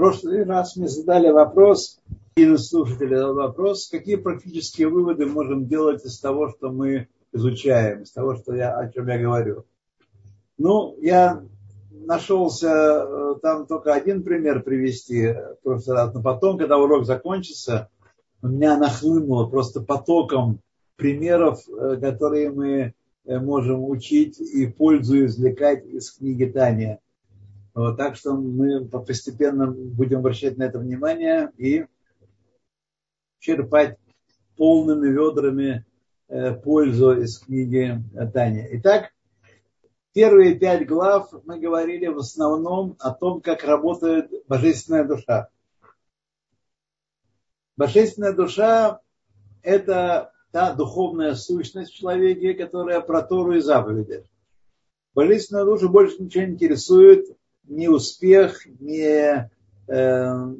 прошлый раз мы задали вопрос, и слушатели задал вопрос, какие практические выводы можем делать из того, что мы изучаем, из того, что я, о чем я говорю. Ну, я нашелся э, там только один пример привести прошлый раз, но потом, когда урок закончится, у меня нахлынуло просто потоком примеров, э, которые мы э, можем учить и пользу извлекать из книги Таня. Вот, так что мы постепенно будем обращать на это внимание и черпать полными ведрами э, пользу из книги Таня. Итак, первые пять глав мы говорили в основном о том, как работает божественная душа. Божественная душа – это та духовная сущность в человеке, которая про Тору и заповеди. Божественную душу больше ничего не интересует, ни успех, ни э,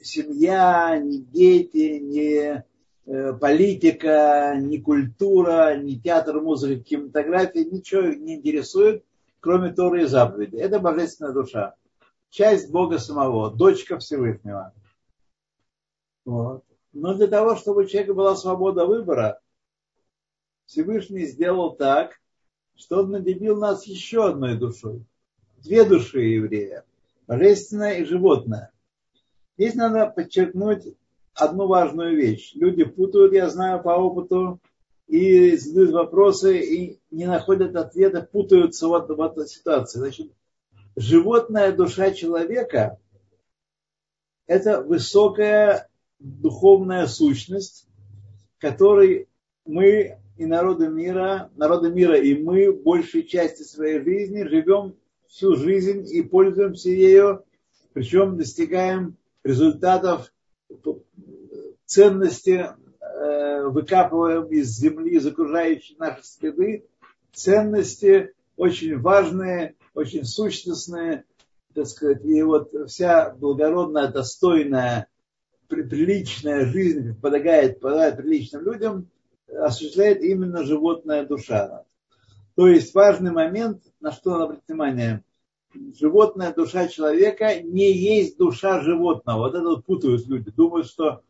семья, ни дети, ни э, политика, ни культура, ни театр, музыка, кинематография, ничего не интересует, кроме Торы и заповеди. Это божественная душа. Часть Бога самого, дочка Всевышнего. Вот. Но для того, чтобы у человека была свобода выбора, Всевышний сделал так, что он наделил нас еще одной душой две души еврея, божественная и животная. Здесь надо подчеркнуть одну важную вещь. Люди путают, я знаю по опыту, и задают вопросы, и не находят ответа, путаются вот в этой ситуации. Значит, животная душа человека – это высокая духовная сущность, которой мы и народы мира, народы мира и мы большей части своей жизни живем всю жизнь и пользуемся ею, причем достигаем результатов ценности, э, выкапываем из земли, из окружающей нашей среды, ценности очень важные, очень сущностные, так сказать, и вот вся благородная, достойная, приличная жизнь, подогает, подогает приличным людям, осуществляет именно животная душа. То есть важный момент, на что надо обратить внимание. Животная душа человека не есть душа животного. Вот это вот путают люди. Думают, что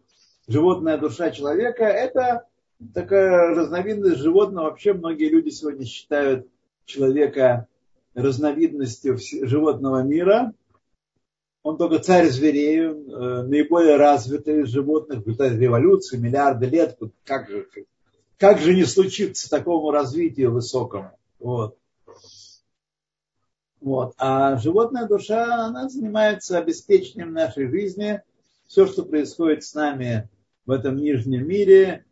животная душа человека это такая разновидность животного. Вообще многие люди сегодня считают человека разновидностью животного мира. Он только царь зверей, э, наиболее развитый из животных, в результате революции, миллиарды лет. Как же, как же не случиться такому развитию высокому? Вот. Вот. А животная душа, она занимается обеспечением нашей жизни. Все, что происходит с нами в этом нижнем мире,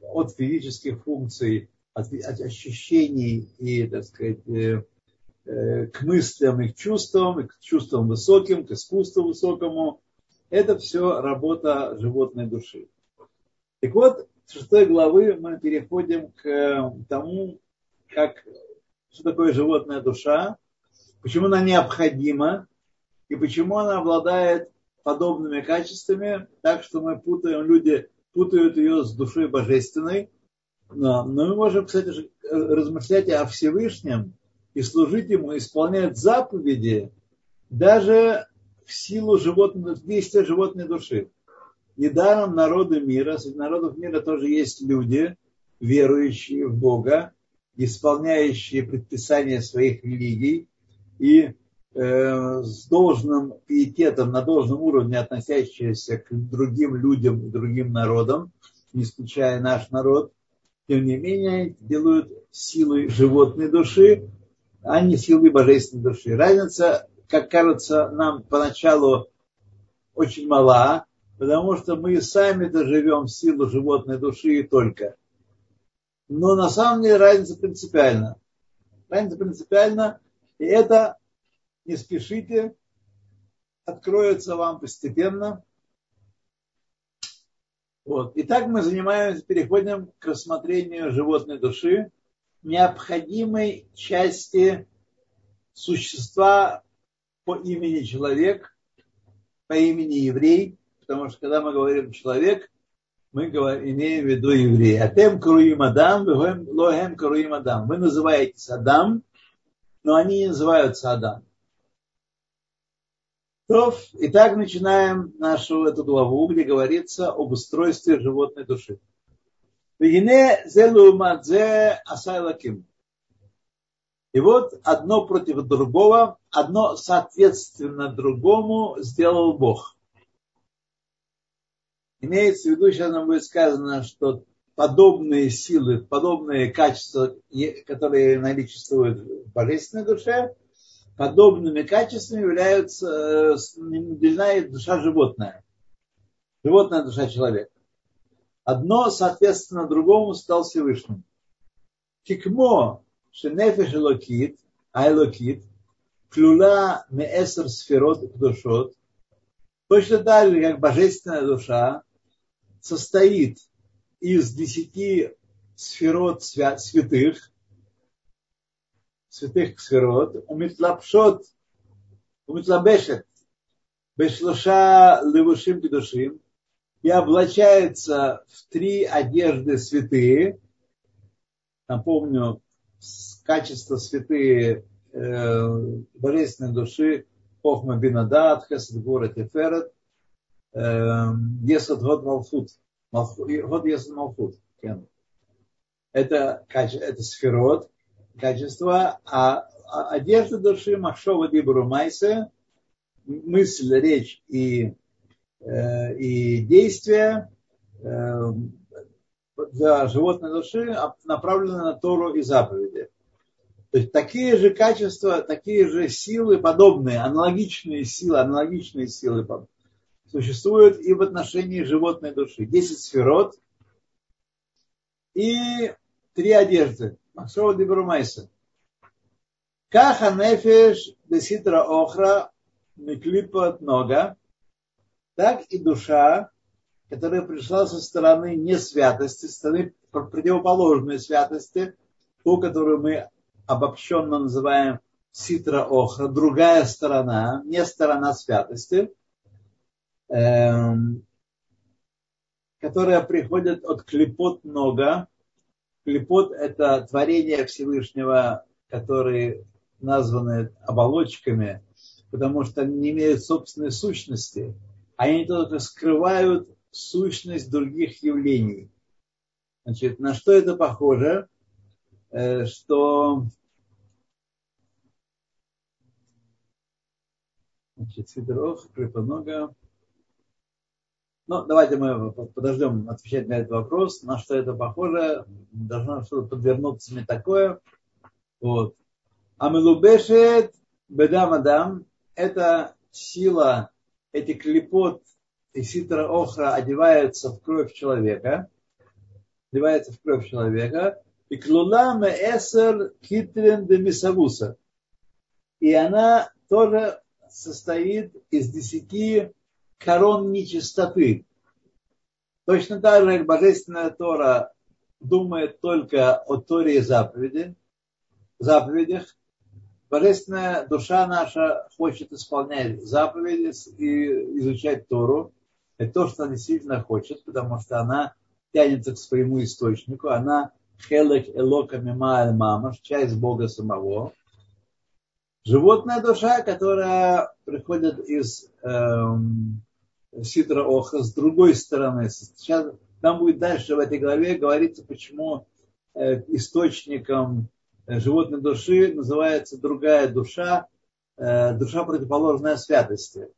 от физических функций, от, от ощущений и, так сказать, э, э, к мыслям и к чувствам, и к чувствам высоким, к искусству высокому, это все работа животной души. Так вот, с шестой главы мы переходим к тому, как, что такое животная душа, почему она необходима и почему она обладает подобными качествами, так что мы путаем, люди путают ее с душой божественной. Но, но мы можем, кстати, размышлять о Всевышнем и служить ему, исполнять заповеди даже в силу животного, действия животной души. Недаром народы мира, среди народов мира тоже есть люди, верующие в Бога, исполняющие предписания своих религий и э, с должным пиететом, на должном уровне относящиеся к другим людям и другим народам, не исключая наш народ, тем не менее делают силой животной души, а не силой божественной души. Разница, как кажется, нам поначалу очень мала, потому что мы сами-то живем в силу животной души и только. Но на самом деле разница принципиальна. Разница принципиальна, и это не спешите, откроется вам постепенно. Вот. Итак, мы занимаемся, переходим к рассмотрению животной души, необходимой части существа по имени человек, по имени еврей, потому что когда мы говорим человек, мы имеем в виду еврея. Атем круим Адам, лохем круим Адам. Вы называетесь Адам, но они не называются Адам. Итак, начинаем нашу эту главу, где говорится об устройстве животной души. И вот одно против другого, одно соответственно другому сделал Бог. Имеется в виду, сейчас нам будет сказано, что подобные силы, подобные качества, которые наличествуют в божественной душе, подобными качествами являются наделена и душа животная. Животная душа человека. Одно, соответственно, другому стал Всевышним. Кикмо шенефеш элокит, а элокит, клюла меэсер сферот душот, точно так же, как божественная душа состоит из десяти сферот святых, святых сферот, умитлапшот, умитлабешет, бешлоша левушим кедушим, и облачается в три одежды святые. Напомню, качество святые э, божественной души Хохма Бинадат, Хесед Гора Теферет, э, Есад Год Малфут. Год Есад Малфут. Это, это сферот, качество, а, а одежда души Махшова Дибру Майсе, мысль, речь и Э, и действия э, для животной души направлены на Тору и заповеди. То есть такие же качества, такие же силы, подобные, аналогичные силы, аналогичные силы существуют и в отношении животной души. Десять сферот и три одежды. Максова Дебрумайса. Каха нефеш деситра охра миклипа нога так и душа, которая пришла со стороны несвятости, со стороны противоположной святости, ту, которую мы обобщенно называем ситра охра, другая сторона, не сторона святости, которая приходит от клепот нога. Клепот – это творение Всевышнего, которые названы оболочками, потому что они не имеют собственной сущности – они только скрывают сущность других явлений. Значит, на что это похоже? Э, что значит, Сидоров, Крепонога. Ну, давайте мы подождем отвечать на этот вопрос. На что это похоже? Должно что-то подвернуться мне такое. Вот. Амелубешет бедам это сила эти клепот и ситра охра одеваются в кровь человека, одевается в кровь человека, и клуна эсер китрен де мисавуса. И она тоже состоит из десяти корон нечистоты. Точно так же, как Божественная Тора думает только о Торе и заповеди, заповедях, Божественная душа наша хочет исполнять заповеди и изучать Тору. Это то, что она действительно хочет, потому что она тянется к своему источнику. Она хелек элока мима мамаш, часть Бога самого. Животная душа, которая приходит из эм, Ситра Оха с другой стороны. Сейчас там будет дальше в этой главе говориться, почему э, источником Э, животной души называется другая душа, э, душа противоположная святости.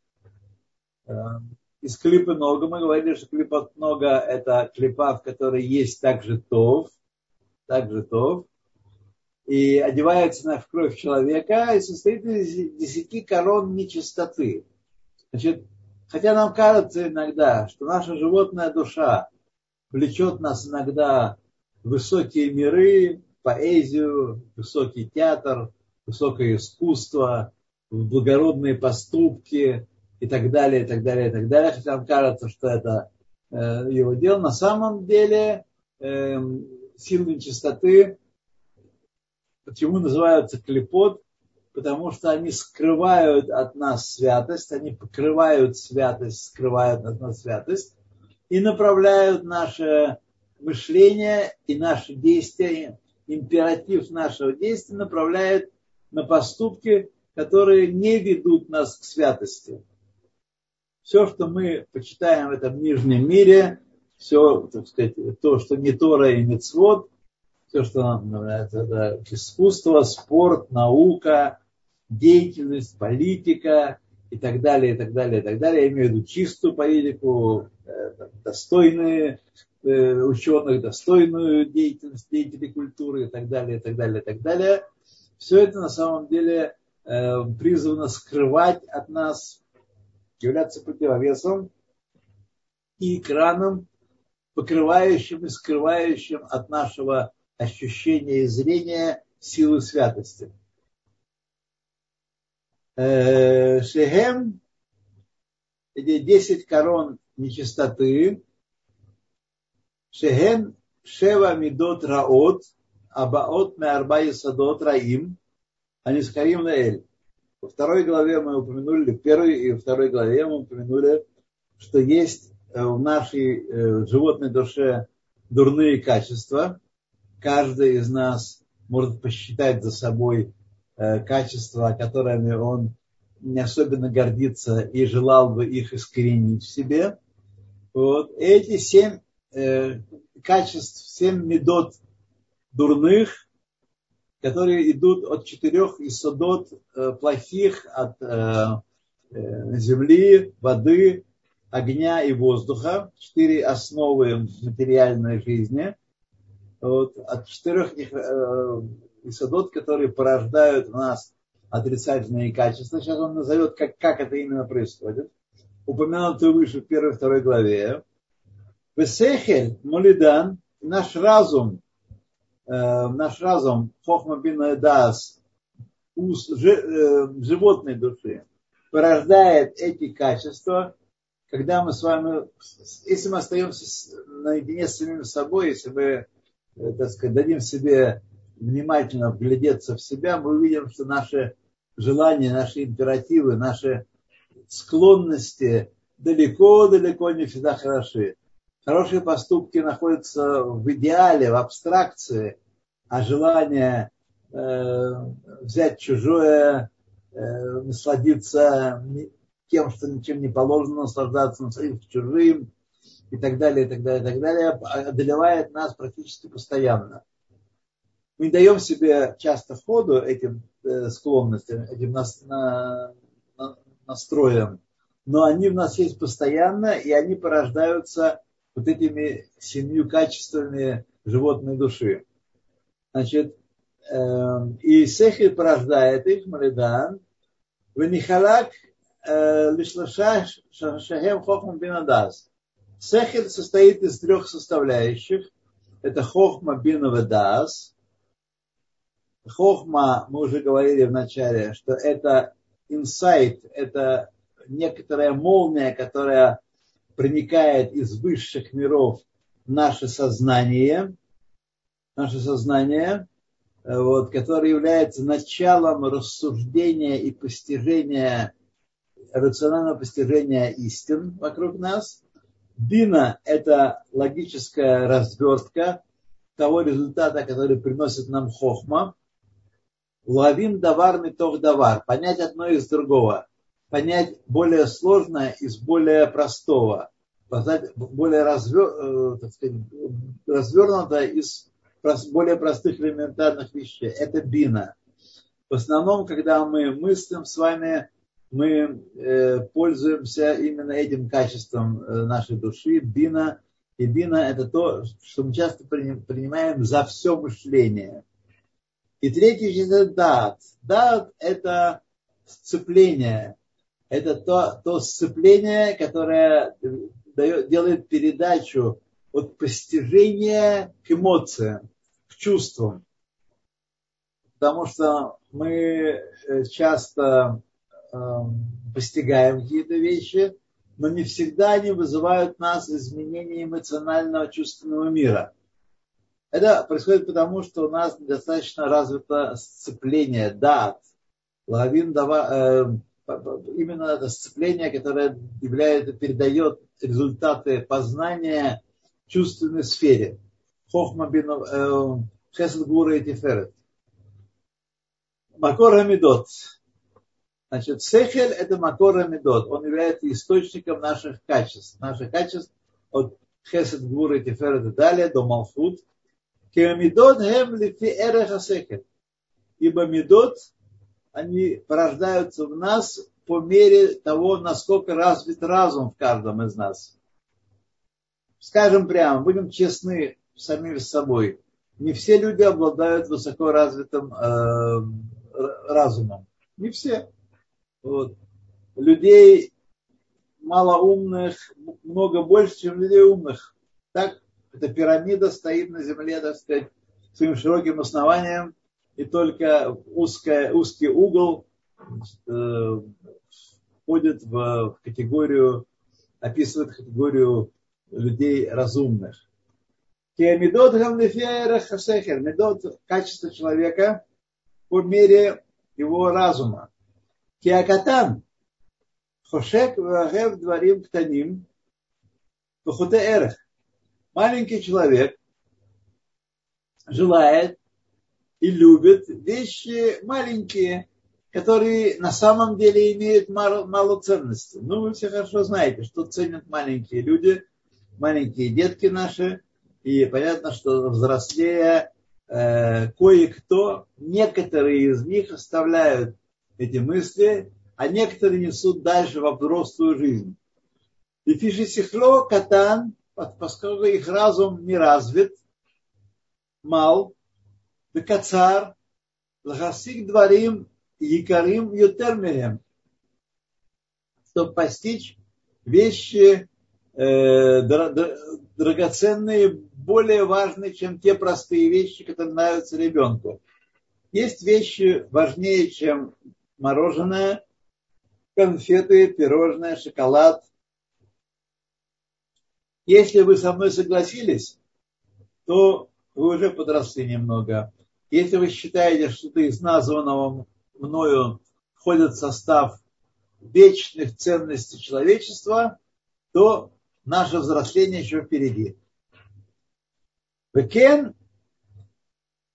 Из клипа нога мы говорили, что клипа нога это клипа, в которой есть также тов, также тов, и одевается она в кровь человека и состоит из десяти корон нечистоты. Значит, хотя нам кажется иногда, что наша животная душа влечет нас иногда в высокие миры, поэзию, высокий театр, высокое искусство, благородные поступки и так далее, и так далее, и так далее. Хотя нам кажется, что это э, его дело. На самом деле э, силы нечистоты, почему называются клепот? Потому что они скрывают от нас святость, они покрывают святость, скрывают от нас святость и направляют наше мышление и наши действия императив нашего действия направляет на поступки, которые не ведут нас к святости. все, что мы почитаем в этом нижнем мире, все, так сказать, то, что не Тора и Мецвод, все, что нам нравится, это искусство, спорт, наука, деятельность, политика и так далее, и так далее, и так далее. Я имею в виду чистую политику, э, достойные э, ученых, достойную деятельность, деятелей культуры и так далее, и так далее, и так далее. Все это на самом деле э, призвано скрывать от нас, являться противовесом и экраном, покрывающим и скрывающим от нашего ощущения и зрения силы святости. Э, Шехем, эти 10 корон нечистоты, Шехем Шева Мидот Раот, Абаот Меарба Садот Раим, они с Карим Наэль. Во второй главе мы упомянули, в первой и второй главе мы упомянули, что есть э, в нашей э, животной душе дурные качества. Каждый из нас может посчитать за собой качества, которыми он не особенно гордится и желал бы их искоренить в себе. Вот. Эти семь э, качеств, семь медот дурных, которые идут от четырех исодот э, плохих, от э, э, земли, воды, огня и воздуха, четыре основы материальной жизни. Вот, от четырех их э, и садот, которые порождают в нас отрицательные качества. Сейчас он назовет, как, как это именно происходит. Упомянутый выше в первой и второй главе. Весехель, Молидан, наш разум, э, наш разум, Хохма Дас, ус, ж, э, животной души, порождает эти качества, когда мы с вами, если мы остаемся наедине с самим собой, если мы, э, так сказать, дадим себе внимательно вглядеться в себя, мы увидим, что наши желания, наши императивы, наши склонности далеко-далеко не всегда хороши. Хорошие поступки находятся в идеале, в абстракции, а желание э, взять чужое, э, насладиться тем, что ничем не положено, наслаждаться насладиться чужим и так далее, и так далее, и так далее, одолевает нас практически постоянно мы даем себе часто ходу этим э, склонностям, этим нас, на, на, настроям, но они в нас есть постоянно, и они порождаются вот этими семью качествами животной души. Значит, э, и сехи порождает их, малидан, венихалак э, лишлаша шахем хохмам бинадас. Сехель состоит из трех составляющих. Это хохма бинавадас, Хохма, мы уже говорили в начале, что это инсайт, это некоторая молния, которая проникает из высших миров наше сознание, наше сознание, вот, которое является началом рассуждения и постижения, рационального постижения истин вокруг нас. Бина – это логическая развертка того результата, который приносит нам хохма – Ловим давар метох давар. Понять одно из другого. Понять более сложное из более простого. Более э, так сказать, развернуто из более простых элементарных вещей. Это бина. В основном, когда мы мыслим с вами, мы э, пользуемся именно этим качеством э, нашей души. Бина. И бина это то, что мы часто принимаем за все мышление – и третий это дат. Дат – это сцепление. Это то, то сцепление, которое дает, делает передачу от постижения к эмоциям, к чувствам. Потому что мы э, часто э, постигаем какие-то вещи, но не всегда они вызывают в нас изменение эмоционального чувственного мира. Это происходит потому, что у нас недостаточно развито сцепление, дат, лавин дава, э, именно это сцепление, которое является, передает результаты познания в чувственной сфере. Хохма бин э, Гура и Тиферет. Макор Хамидот. Значит, сехель – это макора медот. Он является источником наших качеств. Наших качеств от хесед, гвуры, тиферет и далее до малфут. Кемидот гем лифи эреха сехель. Ибо медот, они порождаются в нас по мере того, насколько развит разум в каждом из нас. Скажем прямо, будем честны самим с собой. Не все люди обладают высоко развитым э, разумом. Не все. Вот. Людей малоумных много больше, чем людей умных. Так, эта пирамида стоит на земле, так сказать, своим широким основанием, и только узкая, узкий угол э, входит в, категорию, описывает категорию людей разумных. Медот качество человека по мере его разума. Киакатан. Хошек вагев дворим ктаним. Вахуте эрех. Маленький человек желает и любит вещи маленькие, которые на самом деле имеют мало, мало ценности. Ну, вы все хорошо знаете, что ценят маленькие люди, маленькие детки наши. И понятно, что взрослея э, кое-кто, некоторые из них оставляют эти мысли, а некоторые несут дальше в взрослую жизнь. И фишисихло катан, поскольку их разум не развит, мал, бекацар, лахасик дворим, якарим ютермеем, чтобы постичь вещи э, драгоценные, более важные, чем те простые вещи, которые нравятся ребенку. Есть вещи важнее, чем мороженое, конфеты, пирожное, шоколад. Если вы со мной согласились, то вы уже подросли немного. Если вы считаете, что ты из названного мною входит в состав вечных ценностей человечества, то наше взросление еще впереди. Векен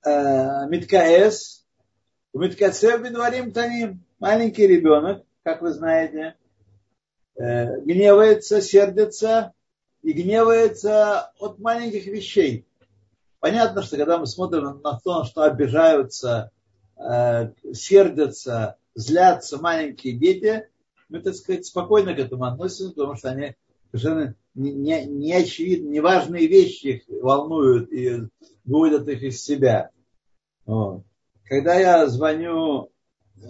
э, Миткаэс Умиткацев бедварим таним. Маленький ребенок, как вы знаете, э, гневается, сердится и гневается от маленьких вещей. Понятно, что когда мы смотрим на то, что обижаются, э, сердятся, злятся маленькие дети, мы, так сказать, спокойно к этому относимся, потому что они совершенно не, не, не очевидны, неважные вещи их волнуют и выводят их из себя. Вот когда я звоню э,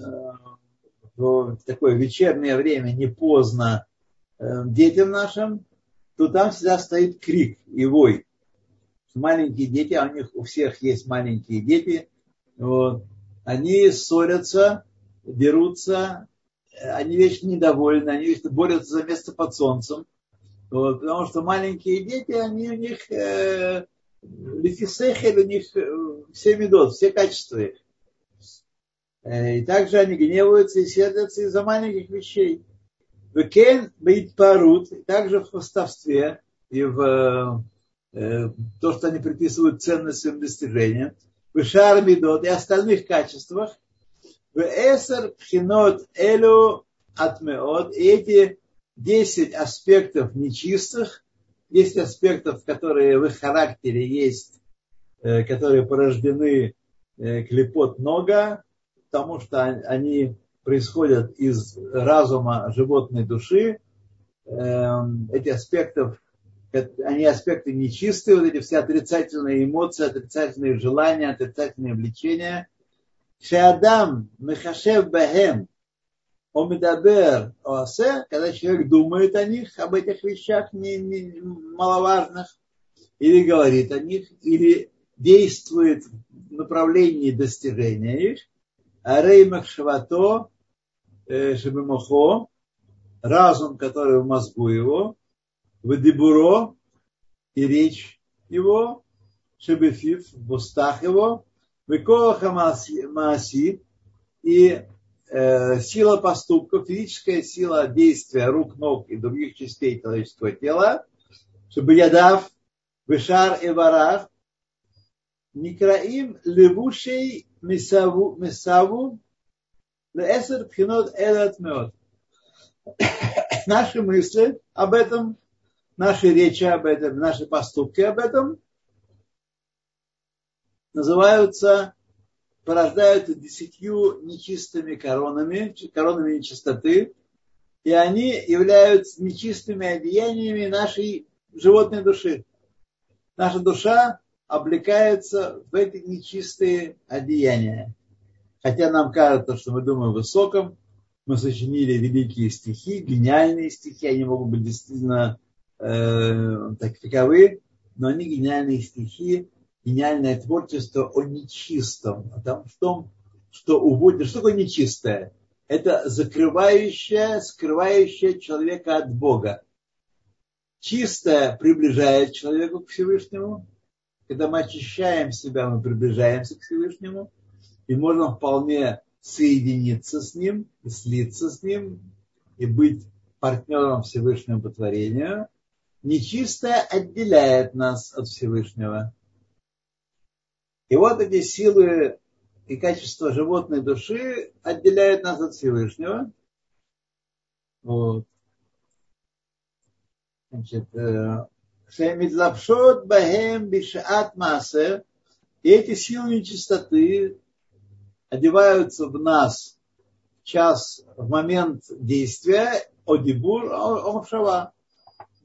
в такое вечернее время, не поздно, э, детям нашим, то там всегда стоит крик и вой. Маленькие дети, а у них у всех есть маленькие дети, вот, они ссорятся, дерутся, они вечно недовольны, они вечно борются за место под солнцем. Вот, потому что маленькие дети, они у них э, лифисехель, у них э, все медот, все качества их. Э, и также они гневаются и сердятся из-за маленьких вещей. Векен парут, также в хвостовстве и в э, то, что они приписывают ценность своим достижениям, в шармидот и остальных качествах, в эсер пхинот элю атмеот, и эти 10 аспектов нечистых, 10 аспектов, которые в их характере есть, э, которые порождены э, клепот нога, потому что они происходят из разума животной души. Эм, эти аспекты, они аспекты нечистые, вот эти все отрицательные эмоции, отрицательные желания, отрицательные влечения. Шеадам мехашев бахем омидабер оасе, когда человек думает о них, об этих вещах не, не, маловажных, или говорит о них, или действует в направлении достижения их, Арей Махшавато э, Шебемохо, разум, который в мозгу его, в Дебуро и речь его, Шебефив в устах его, Векоха Мааси и э, сила поступков, физическая сила действия рук, ног и других частей человеческого тела, чтобы ядав, вышар и варах, Никраим левушей месаву, месаву Эсер пхинот элат меот. Наши мысли об этом, наши речи об этом, наши поступки об этом называются, порождают десятью нечистыми коронами, коронами нечистоты, и они являются нечистыми одеяниями нашей животной души. Наша душа облекается в эти нечистые одеяния. Хотя нам кажется, что мы думаем высоком, мы сочинили великие стихи, гениальные стихи, они могут быть действительно э, таковы, но они гениальные стихи, гениальное творчество о нечистом, о том, в том, что уводит, что такое нечистое? Это закрывающее, скрывающее человека от Бога. Чистое приближает человека к Всевышнему. Когда мы очищаем себя, мы приближаемся к Всевышнему. И можно вполне соединиться с Ним, слиться с Ним и быть партнером Всевышнего по творению. Нечистое отделяет нас от Всевышнего. И вот эти силы и качества животной души отделяют нас от Всевышнего. Вот. Значит, э, Шемидлапшот бахем бишаат масе. Эти силы нечистоты одеваются в нас в час, в момент действия, одибур, омшава.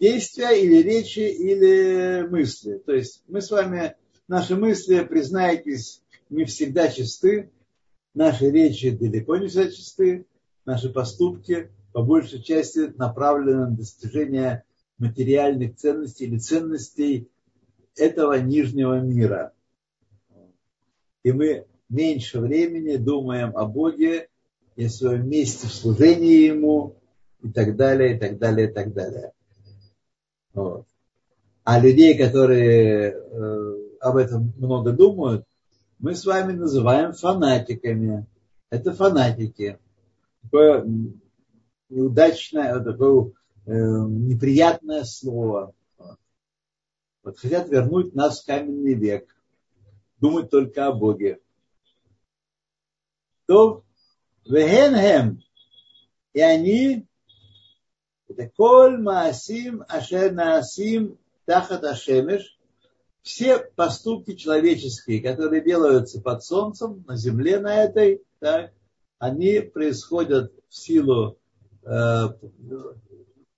Действия или речи, или мысли. То есть мы с вами Наши мысли, признайтесь, не всегда чисты, наши речи далеко не всегда чисты, наши поступки по большей части направлены на достижение материальных ценностей или ценностей этого нижнего мира. И мы меньше времени думаем о Боге и о своем месте в служении Ему и так далее, и так далее, и так далее. Вот. А людей, которые э, об этом много думают, мы с вами называем фанатиками. Это фанатики. Такое неудачное, такое неприятное слово. Вот хотят вернуть нас в каменный век. Думать только о Боге. То вегенхем. И они это коль маасим ашер наасим тахат ашемеш все поступки человеческие, которые делаются под солнцем, на земле на этой, так, они происходят в силу э,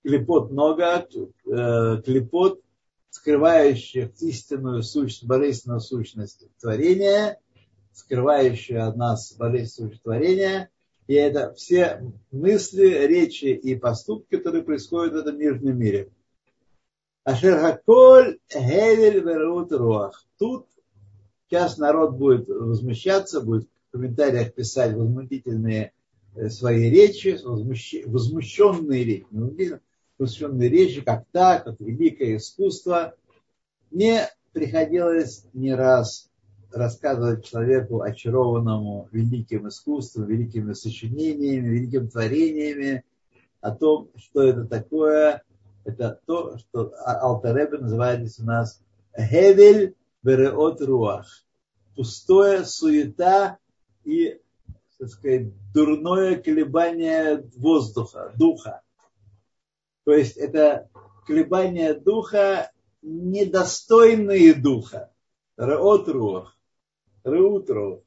клепот много, э, клепот, скрывающих истинную сущность, божественную сущность творения, скрывающую от нас божественную сущность творения. И это все мысли, речи и поступки, которые происходят в этом нижнем мире. Ашер Хаколь Хевель Верут Руах. Тут сейчас народ будет возмущаться, будет в комментариях писать возмутительные э, свои речи, возмущенные речи, возмущенные речи, как так, как великое искусство. Мне приходилось не раз рассказывать человеку, очарованному великим искусством, великими сочинениями, великими творениями, о том, что это такое, это то, что Алтаребе называет здесь у нас Хевель Береот Руах. Пустое, суета и, так сказать, дурное колебание воздуха, духа. То есть это колебания духа, недостойные духа. Раот рух. Раут рух.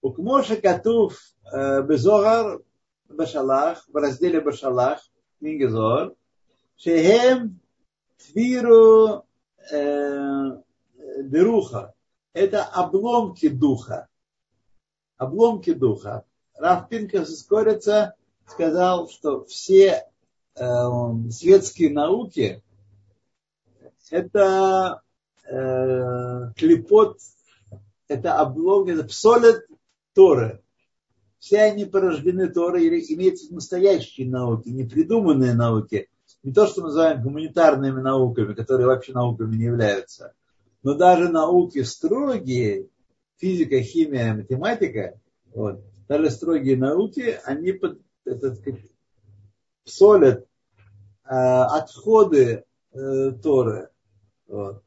Укмоша Катув э, Безогар Башалах, в разделе Башалах, книги Зор, Шехем Твиру э, Деруха. Это обломки духа. Обломки духа. Рафпинка Пинкас из сказал, что все светские науки это э, клепот, это обломки, это псолет Торы. Все они порождены Торой, или имеются настоящие науки, не придуманные науки, не то, что мы называем гуманитарными науками, которые вообще науками не являются, но даже науки строгие, физика, химия, математика, вот, даже строгие науки, они под, это, сказать, солят э, отходы э, Торы. Вот.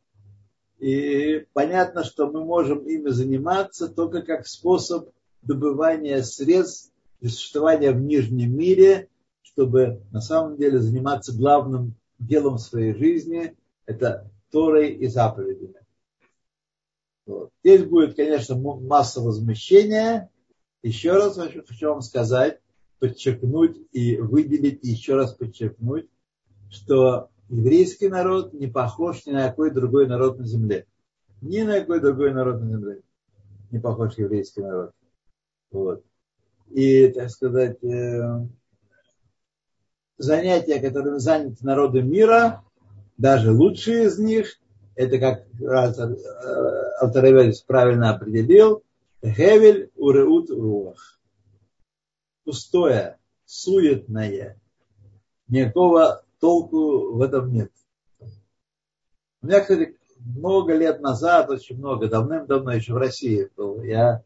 И понятно, что мы можем ими заниматься только как способ добывания средств для существования в нижнем мире, чтобы на самом деле заниматься главным делом своей жизни, это Торой и заповедями. Вот. Здесь будет, конечно, масса возмущения. Еще раз хочу вам сказать, подчеркнуть и выделить, и еще раз подчеркнуть, что еврейский народ не похож ни на какой другой народ на земле. Ни на какой другой народ на земле не похож еврейский народ. Вот. И, так сказать, э, занятия, которыми заняты народы мира, даже лучшие из них, это как Алтаревель правильно определил, Хевель уреут руах. Пустое, суетное. Никакого толку в этом нет. У меня, кстати, много лет назад, очень много, давным-давно еще в России был, я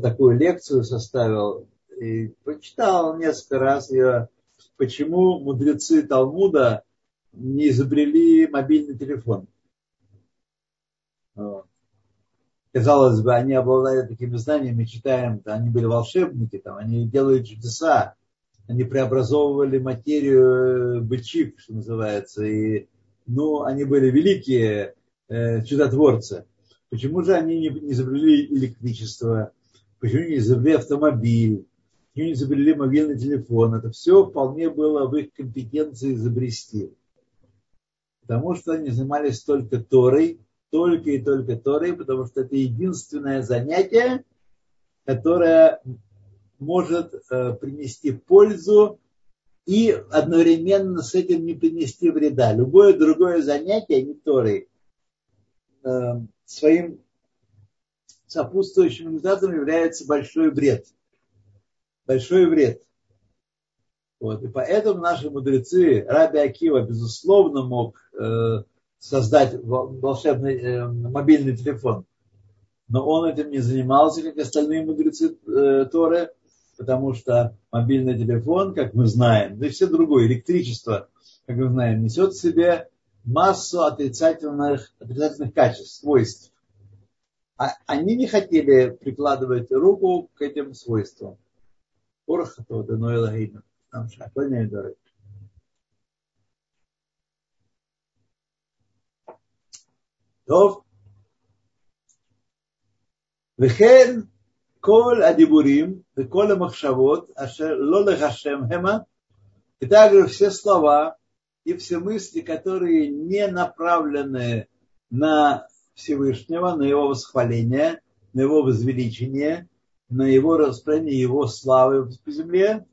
такую лекцию составил и прочитал несколько раз ее, почему мудрецы Талмуда не изобрели мобильный телефон. Казалось бы, они обладали такими знаниями, читаем, они были волшебники, там, они делают чудеса, они преобразовывали материю бычик, что называется, и ну, они были великие э, чудотворцы. Почему же они не, не изобрели электричество? Почему не изобрели автомобиль? Почему не изобрели мобильный телефон? Это все вполне было в их компетенции изобрести. Потому что они занимались только Торой, только и только Торой, потому что это единственное занятие, которое может э, принести пользу и одновременно с этим не принести вреда. Любое другое занятие, не Торой, э, своим сопутствующим результатом является большой вред. Большой вред. Вот. И поэтому наши мудрецы, Раби Акива, безусловно, мог э, создать волшебный э, мобильный телефон. Но он этим не занимался, как остальные мудрецы э, Торы, потому что мобильный телефон, как мы знаем, да и все другое, электричество, как мы знаем, несет в себе массу отрицательных, отрицательных качеств, свойств. А они не хотели прикладывать руку к этим свойствам. Орхату, да ноэлахейна. Там шакольные טוב? וכן כל הדיבורים וכל המחשבות אשר לא לחשם המה, и также все слова и все мысли, которые не направлены на Всевышнего, на его восхваление, на его возвеличение, на его распространение его славы по земле,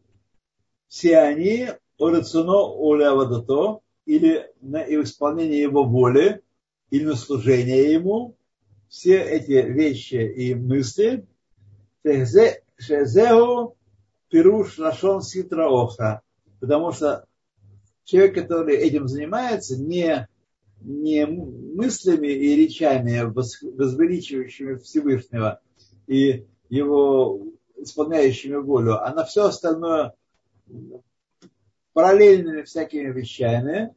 все они орацуно олявадато, или на исполнение его воли, или на служение ему, все эти вещи и мысли, шезеу пируш лашон ситра оха, потому что человек, который этим занимается, не, не мыслями и речами, возвеличивающими Всевышнего и его исполняющими волю, а на все остальное параллельными всякими вещами,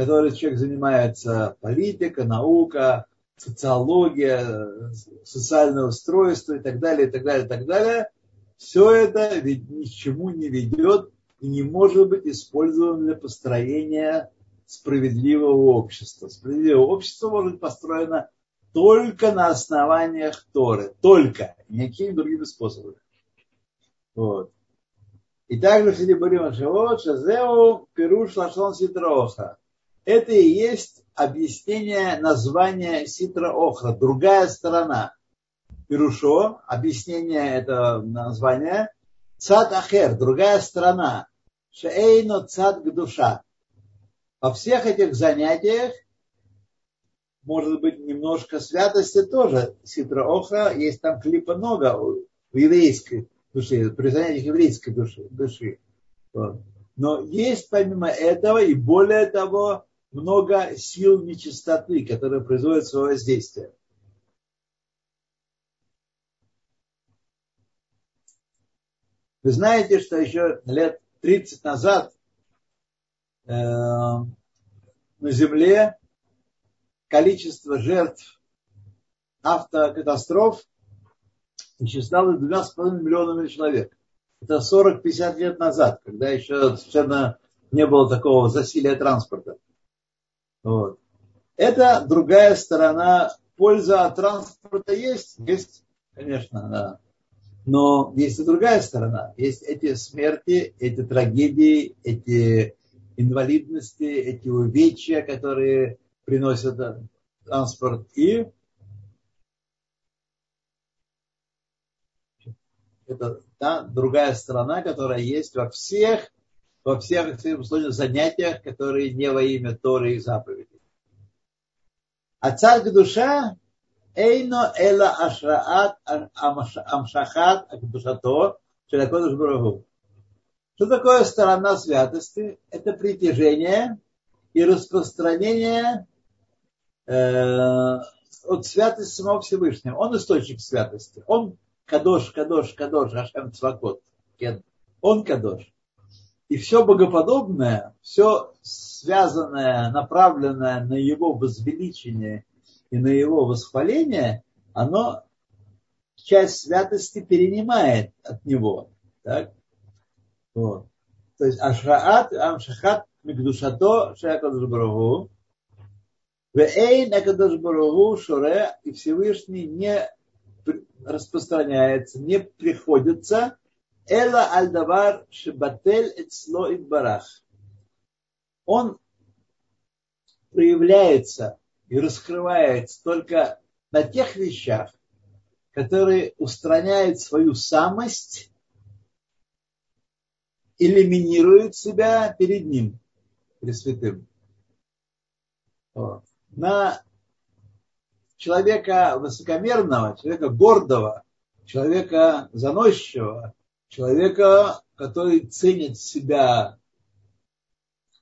которые человек занимается, политика, наука, социология, социальное устройство и так далее, и так далее, и так далее, все это ведь ни к чему не ведет и не может быть использовано для построения справедливого общества. Справедливое общество может быть построено только на основаниях Торы. Только. Никакими другими способами. Вот. И также среди Барима Шавот, Шазеу, Пируш, Лашон, Ситроха. Это и есть объяснение названия Ситра Охра, другая сторона. Пирушо, объяснение этого названия, Цад Ахер, другая сторона. Шейно Цад Гдуша. Во всех этих занятиях может быть немножко святости тоже. Ситра Охра, есть там клипа много в еврейской душе, при занятиях еврейской души. души. Но есть помимо этого и более того много сил нечистоты, которые производят свое воздействие. Вы знаете, что еще лет 30 назад э, на Земле количество жертв автокатастроф исчислял двумя с половиной миллионами человек. Это 40-50 лет назад, когда еще совершенно не было такого засилия транспорта. Вот. Это другая сторона. Польза от транспорта есть? Есть, конечно, да. Но есть и другая сторона. Есть эти смерти, эти трагедии, эти инвалидности, эти увечья, которые приносят транспорт. И это та другая сторона, которая есть во всех, во всех занятиях, которые не во имя Торы и заповедей. А царь душа Эйно эла ашраат амшахат акдушато шелякодыш барагу. Что такое сторона святости? Это притяжение и распространение э, от святости самого Всевышнего. Он источник святости. Он кадош, кадош, кадош, Ашем Цвакот. Он кадош. И все богоподобное, все связанное, направленное на его возвеличение и на его восхваление, оно часть святости перенимает от него. Так? Вот. То есть Ашраат, Амшахат, Мигдушато, Шакадуш Барагу, Вейн Акадуш Барагу, Шуре, и Всевышний не распространяется, не приходится, Эла Альдавар Шибатель Эцло Барах. Он проявляется и раскрывается только на тех вещах, которые устраняют свою самость, элиминируют себя перед ним, Пресвятым. На человека высокомерного, человека гордого, человека заносчивого, человека, который ценит себя,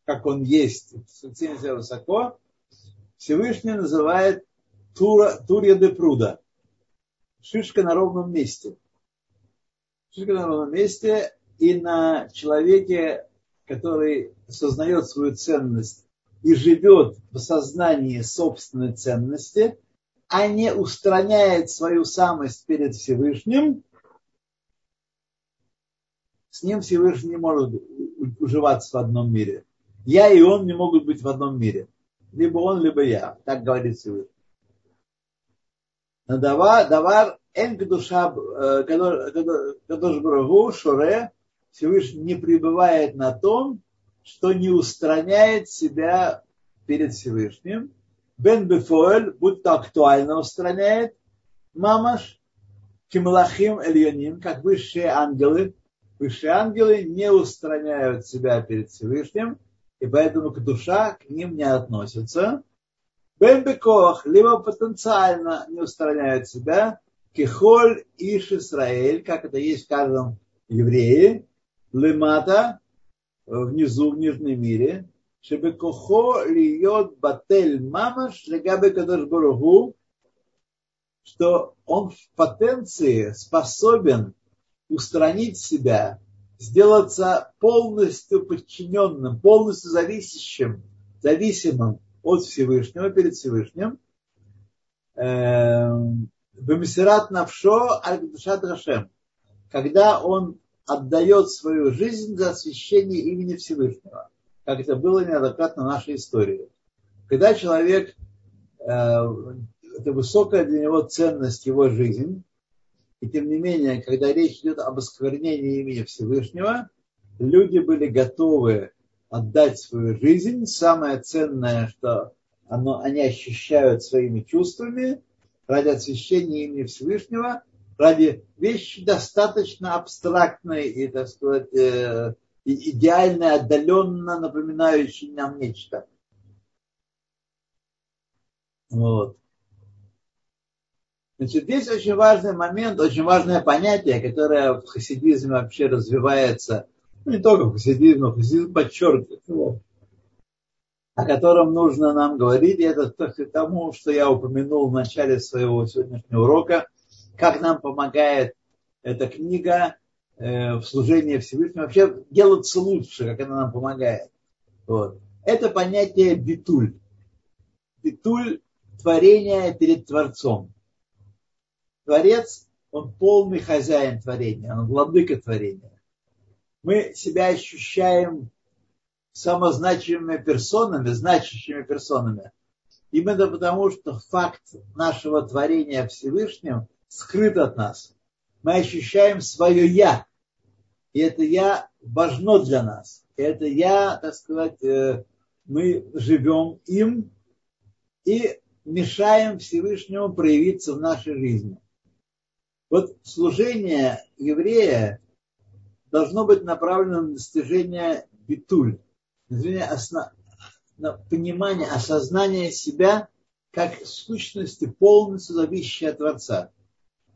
как он есть, ценит себя высоко, Всевышний называет тура, Турья де Пруда. Шишка на ровном месте. Шишка на ровном месте и на человеке, который сознает свою ценность и живет в сознании собственной ценности, а не устраняет свою самость перед Всевышним, с ним Всевышний не может уживаться в одном мире. Я и он не могут быть в одном мире либо он, либо я. Так говорит Всевышний. Давар, давар эн душа, кадош брагу, шуре, Всевышний не пребывает на том, что не устраняет себя перед Всевышним. Бен Бефоэль, будь то актуально устраняет, мамаш, кимлахим эльоним, как высшие ангелы. Высшие ангелы не устраняют себя перед Всевышним, и поэтому к душа к ним не относится. Бембекох, либо потенциально не устраняет себя, кихоль иш Исраэль, как это есть в каждом еврее, лемата, внизу, в нижнем мире, шебекохо льет батель мамаш легабе кадош что он в потенции способен устранить себя сделаться полностью подчиненным, полностью зависящим, зависимым от Всевышнего, перед Всевышним. Эм, Бемисират Навшо Аль-Душат. Когда он отдает свою жизнь за освящение имени Всевышнего, как это было неоднократно в нашей истории. Когда человек, э, это высокая для него ценность его жизнь, и тем не менее, когда речь идет об осквернении имени Всевышнего, люди были готовы отдать свою жизнь. Самое ценное, что оно, они ощущают своими чувствами ради освящения имени Всевышнего, ради вещи достаточно абстрактной и, так сказать, э, идеально, отдаленно напоминающей нам нечто. Вот. Значит, здесь очень важный момент, очень важное понятие, которое в хасидизме вообще развивается, ну, не только в хасидизме, но хасидизм подчеркивает его, о котором нужно нам говорить, и это к тому, что я упомянул в начале своего сегодняшнего урока, как нам помогает эта книга э, в служении Всевышнему, вообще делаться лучше, как она нам помогает. Вот. Это понятие битуль. Битуль творения перед Творцом. Творец он полный хозяин творения, он владыка творения. Мы себя ощущаем самозначимыми персонами, значащими персонами. Именно потому, что факт нашего творения Всевышним скрыт от нас. Мы ощущаем свое «я». И это «я» важно для нас. И это «я», так сказать, э, мы живем им и мешаем Всевышнему проявиться в нашей жизни. Вот служение еврея должно быть направлено на достижение битуль, на понимание, осознание себя как сущности полностью зависящей от Творца.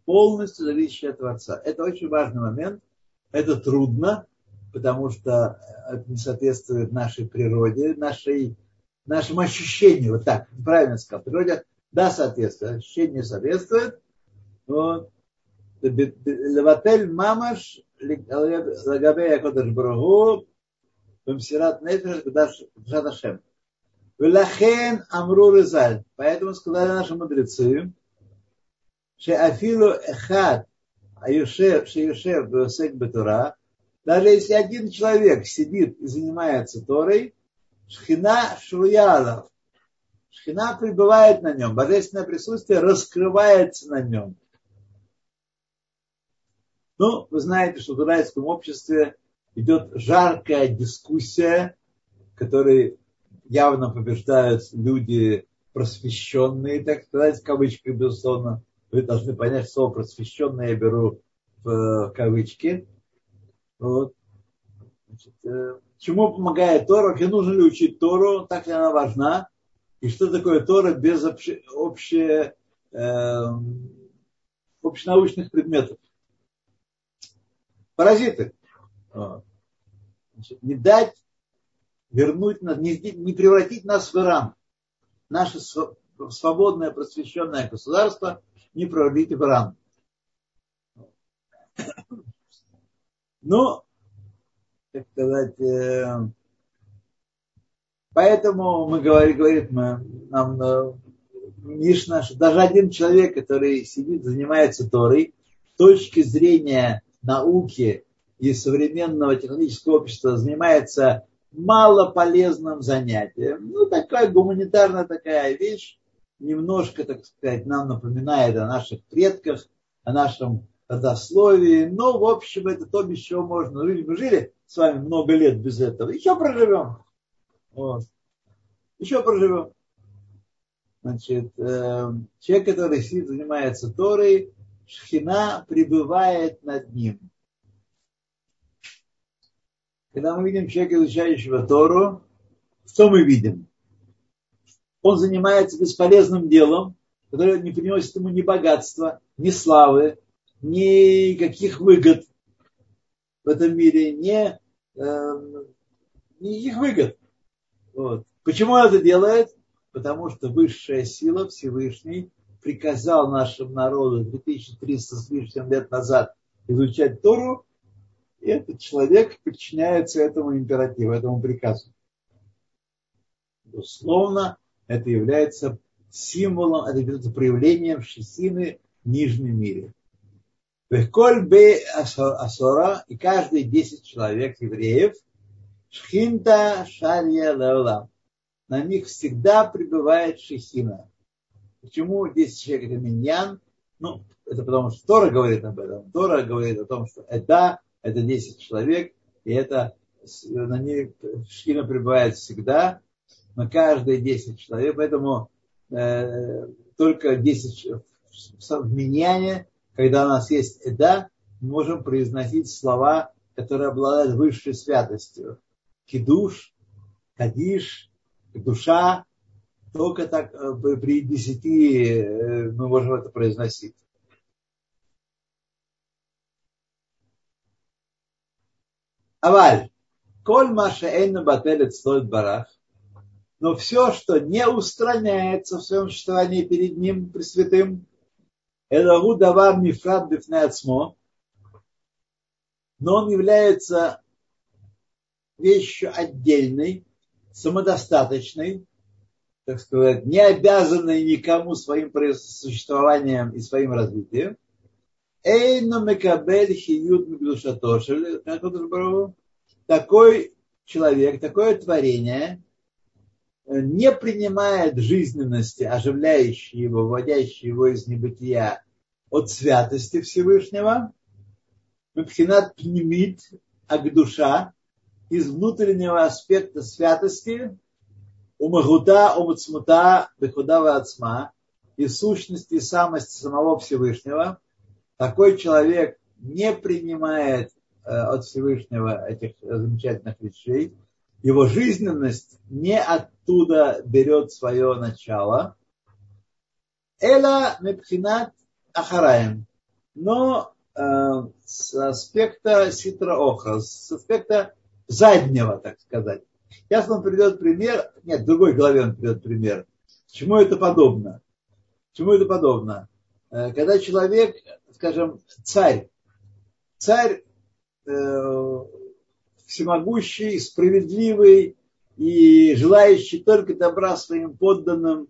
Полностью зависящей от Творца. Это очень важный момент. Это трудно, потому что это не соответствует нашей природе, нашей, нашему ощущению. Вот так, правильно сказал. Природе да, соответствует, ощущение соответствует. Вот. Леватель мамаш лагабе якодаш брагу бамсират нефеш гдаш Велахен амру резаль. Поэтому сказали наши мудрецы, что афилу эхад аюшев шеюшев беосек бетура, даже если один человек сидит и занимается Торой, шхина шруялов, шхина пребывает на нем, божественное присутствие раскрывается на нем. Ну, вы знаете, что в дурайском обществе идет жаркая дискуссия, которой явно побеждают люди просвещенные, так сказать, в кавычках, безусловно. Вы должны понять, что слово просвещенное я беру в кавычки. Вот. Значит, э, чему помогает Тора? Вообще нужно ли учить Тору? Так ли она важна? И что такое Тора без обще, обще, э, общенаучных предметов? Паразиты. Значит, не дать вернуть нас, не, не превратить нас в Иран. Наше свободное просвещенное государство не превратить в Иран. Ну, так сказать, э, поэтому мы говорим, говорит мы, нам э, Мишна, даже один человек, который сидит, занимается Торой, с точки зрения науки и современного технологического общества занимается малополезным занятием. Ну, такая гуманитарная такая вещь, немножко, так сказать, нам напоминает о наших предках, о нашем родословии. Но, в общем, это то, без чего можно жить. Мы жили с вами много лет без этого. Еще проживем. Вот. Еще проживем. Значит, э, человек, который сидит, занимается Торой, шхина пребывает над ним. Когда мы видим человека, изучающего Тору, что мы видим? Он занимается бесполезным делом, которое не приносит ему ни богатства, ни славы, ни каких выгод в этом мире, ни, э, никаких выгод. Вот. Почему он это делает? Потому что высшая сила Всевышний приказал нашему народу 2300 с лишним лет назад изучать Тору, и этот человек подчиняется этому императиву, этому приказу. Безусловно, это является символом, это является проявлением шестины в нижнем мире. Бе асора, и каждые десять человек евреев, шхинта шарья леолам. На них всегда пребывает шехина. Почему 10 человек это миньян? Ну, это потому что Тора говорит об этом. Тора говорит о том, что это это 10 человек, и это на ней шхина пребывает всегда, на каждые 10 человек, поэтому э, только 10 в миньяне, когда у нас есть эда, мы можем произносить слова, которые обладают высшей святостью. Кидуш, кадиш, душа, только так э, при десяти э, мы можем это произносить. Аваль. Коль маша эйна бателет стоит барах. Но все, что не устраняется в своем существовании перед ним, Пресвятым, это давар мифрат бифнеацмо, но он является вещью отдельной, самодостаточной, так сказать, не обязанной никому своим существованием и своим развитием. Эйну мекабель хиют Такой человек, такое творение не принимает жизненности, оживляющей его, вводящей его из небытия от святости Всевышнего, Мепхинат пнемит, душа из внутреннего аспекта святости, умагута, умацмута, бехудава ацма, и сущности и самости самого Всевышнего, такой человек не принимает э, от Всевышнего этих замечательных вещей, его жизненность не оттуда берет свое начало. Эла мепхинат ахараем. Но э, с аспекта ситра охра, с аспекта заднего, так сказать. Сейчас он придет пример, нет, в другой главе он придет пример. Чему это подобно? Чему это подобно? Э, когда человек, скажем, царь, царь э, всемогущий, справедливый и желающий только добра своим подданным.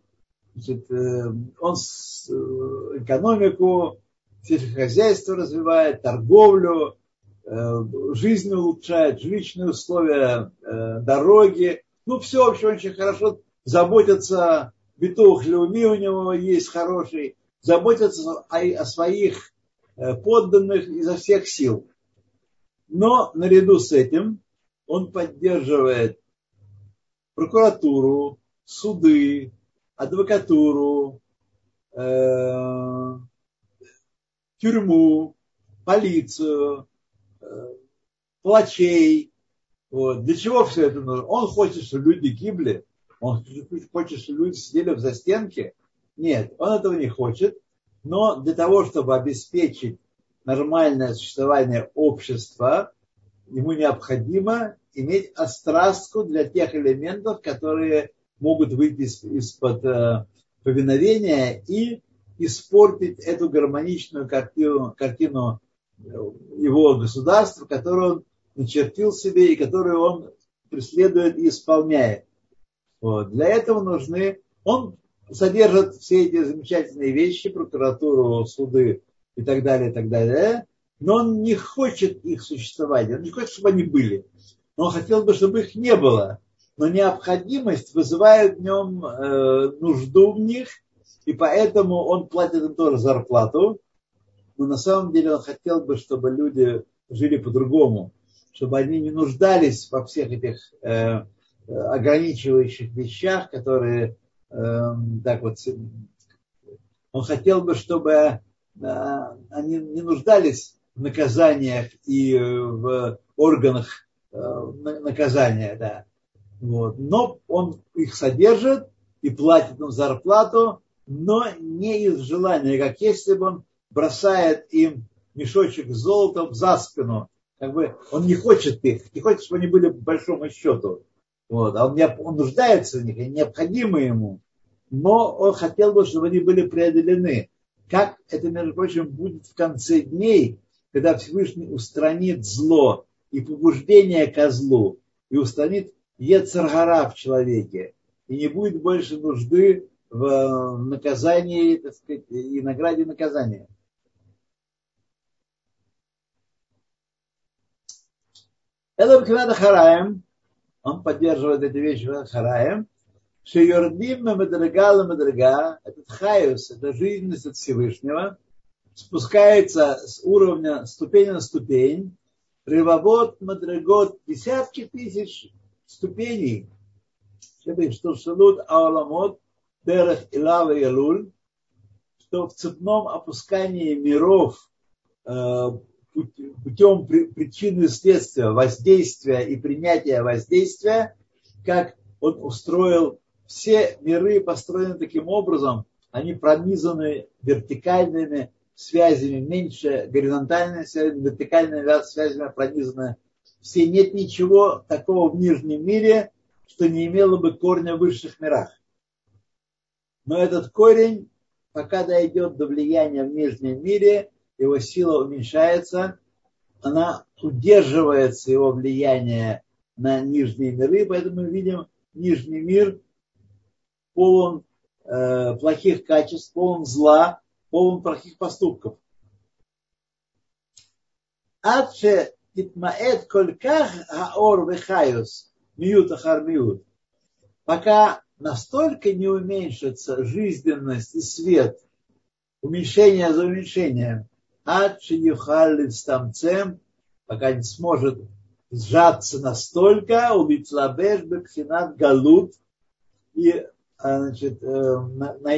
Значит, э, он э, экономику, сельскохозяйство развивает, торговлю, жизнь улучшает, жилищные условия, дороги. Ну, все, в общем, очень хорошо заботятся, битух леуми у него есть хороший, заботятся о, о своих подданных изо всех сил. Но наряду с этим он поддерживает прокуратуру, суды, адвокатуру, э, тюрьму, полицию, э, плачей. Вот. Для чего все это нужно? Он хочет, чтобы люди гибли. Он хочет, чтобы люди сидели в застенке. Нет, он этого не хочет. Но для того, чтобы обеспечить нормальное существование общества, ему необходимо иметь острастку для тех элементов, которые могут выйти из-под э, повиновения и испортить эту гармоничную картину, картину его государства, которую он начертил себе и которую он преследует и исполняет. Вот. Для этого нужны... Он содержит все эти замечательные вещи, прокуратуру, суды и так далее, и так далее, но он не хочет их существования, он не хочет, чтобы они были. Но он хотел бы, чтобы их не было. Но необходимость вызывает в нем э, нужду в них, и поэтому он платит им тоже зарплату. Но на самом деле он хотел бы, чтобы люди жили по-другому, чтобы они не нуждались во всех этих э, ограничивающих вещах, которые э, так вот он хотел бы, чтобы они не нуждались в наказаниях и в органах э, наказания, да. Вот. Но он их содержит и платит им зарплату, но не из желания, как если бы он бросает им мешочек с золотом за спину. Как бы он не хочет их, не хочет, чтобы они были по большому счету. Вот. А он, он нуждается в них, они необходимы ему. Но он хотел бы, чтобы они были преодолены. Как это, между прочим, будет в конце дней, когда Всевышний устранит зло и побуждение ко злу, и устранит Ецаргара в человеке, и не будет больше нужды в наказании, так сказать, и награде наказания. Это Бхивада Хараем, он поддерживает эти вещи Хараем, Шеюрдим Медрага Медрага, этот хаюс, это жизненность от Всевышнего, спускается с уровня ступени на ступень, Ревовод, Мадрагот, десятки тысяч ступеней, что шалут ауламот, Дерех Илава и Луль, что в цепном опускании миров э, путем причины следствия, воздействия и принятия воздействия, как он устроил все миры построены таким образом, они пронизаны вертикальными связями, меньше горизонтальными связями, вертикальными связями пронизаны. Все нет ничего такого в нижнем мире, что не имело бы корня в высших мирах. Но этот корень, пока дойдет до влияния в нижнем мире, его сила уменьшается, она удерживается его влияние на нижние миры, поэтому мы видим нижний мир полон э, плохих качеств, полон зла, полон плохих поступков. Адше Итмаэт кольках аор вехаюс миют ахар миют. Пока настолько не уменьшится жизненность и свет, уменьшение за уменьшением, ад там пока не сможет сжаться настолько, убить лабеш бекфинат галут. И значит, э, на, на,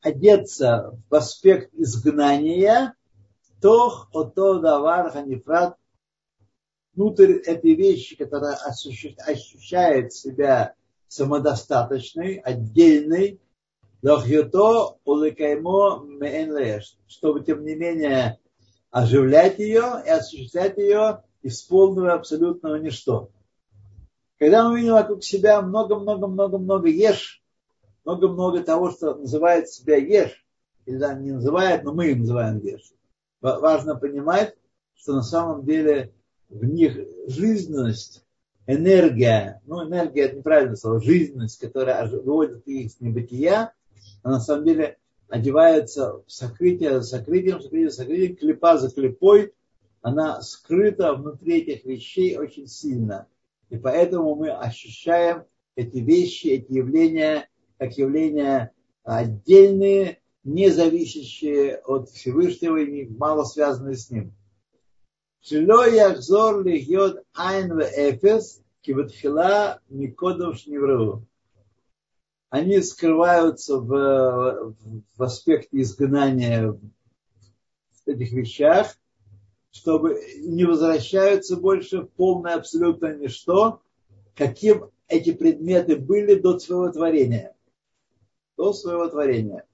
одеться в аспект изгнания, тох ото давар ханифрат внутрь этой вещи, которая ощущает себя самодостаточной, отдельной, чтобы, тем не менее, оживлять ее и осуществлять ее из полного абсолютного ничто. Когда мы видим вокруг себя много-много-много-много ешь, много-много того, что называет себя ешь, или да, не называет, но мы им называем ешь. Важно понимать, что на самом деле в них жизненность, энергия, ну энергия это неправильное слово, жизненность, которая выводит их из небытия, а на самом деле одевается в сокрытие за сокрытием, сокрытие за сокрытием, клепа за клепой, она скрыта внутри этих вещей очень сильно. И поэтому мы ощущаем эти вещи, эти явления, как явления отдельные, не зависящие от Всевышнего и мало связанные с Ним. Эфес, никодов шневру. Они скрываются в, в аспекте изгнания в этих вещах, чтобы не возвращаются больше в полное абсолютно ничто, каким эти предметы были до своего творения. До своего творения.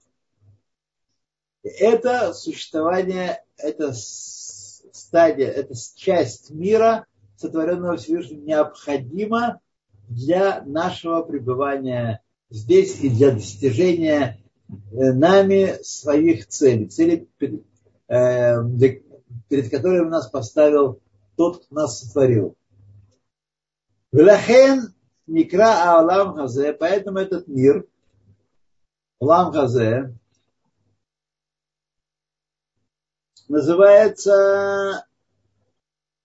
это существование, это стадия, это часть мира, сотворенного Всевышним, необходима для нашего пребывания здесь и для достижения э, нами своих целей, целей, э, перед которыми нас поставил тот, кто нас сотворил. Велахен Никра Алам Хазе, поэтому этот мир, Алам Хазе, называется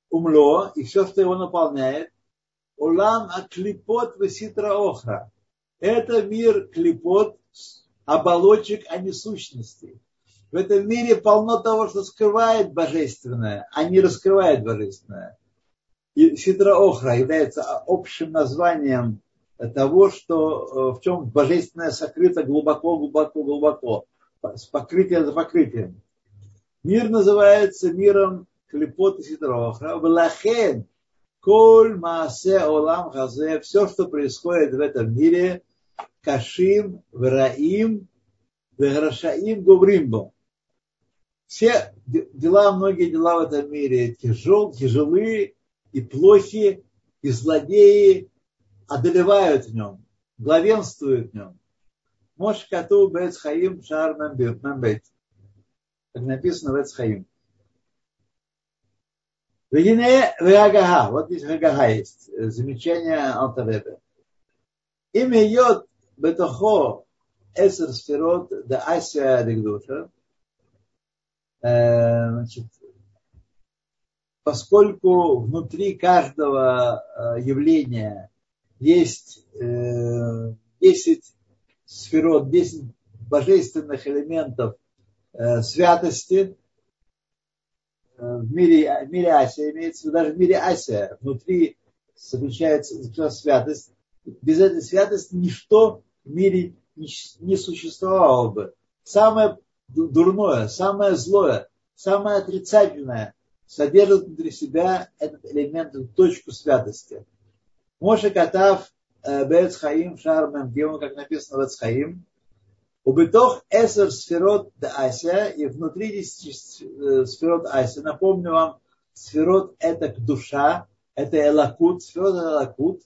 умло, и все, что его наполняет, улам аклипот веситра охра. Это мир клипот, оболочек, а не сущностей. В этом мире полно того, что скрывает божественное, а не раскрывает божественное. И ситра охра является общим названием того, что, в чем божественное сокрыто глубоко, глубоко, глубоко, с покрытием за покрытием. Мир называется миром клепот и ситроха. Влахен коль маасе олам хазе. Все, что происходит в этом мире, кашим, враим, веграшаим, гувримбо. Все дела, многие дела в этом мире тяжел, тяжелые и плохие, и злодеи одолевают в нем, главенствуют в нем. Мош кату бет хаим шар мамбет как написано в Эцхаим. Вот здесь гагага есть. Замечание Алтаребе. Имя йод бетохо эсер сферот да асия дегдуша. Значит, поскольку внутри каждого явления есть 10 сферот, 10 божественных элементов – святости в мире, в мире Асия, имеется даже в мире Асия, внутри заключается святость. Без этой святости ничто в мире не, существовало бы. Самое дурное, самое злое, самое отрицательное содержит внутри себя этот элемент, точку святости. Моше Катав э, Бец Хаим Шар как написано в Эцхаим, Убытох эсер сферот да ася, и внутри 10 сферот ася. Напомню вам, сферот это душа, это элакут, сферот это элакут.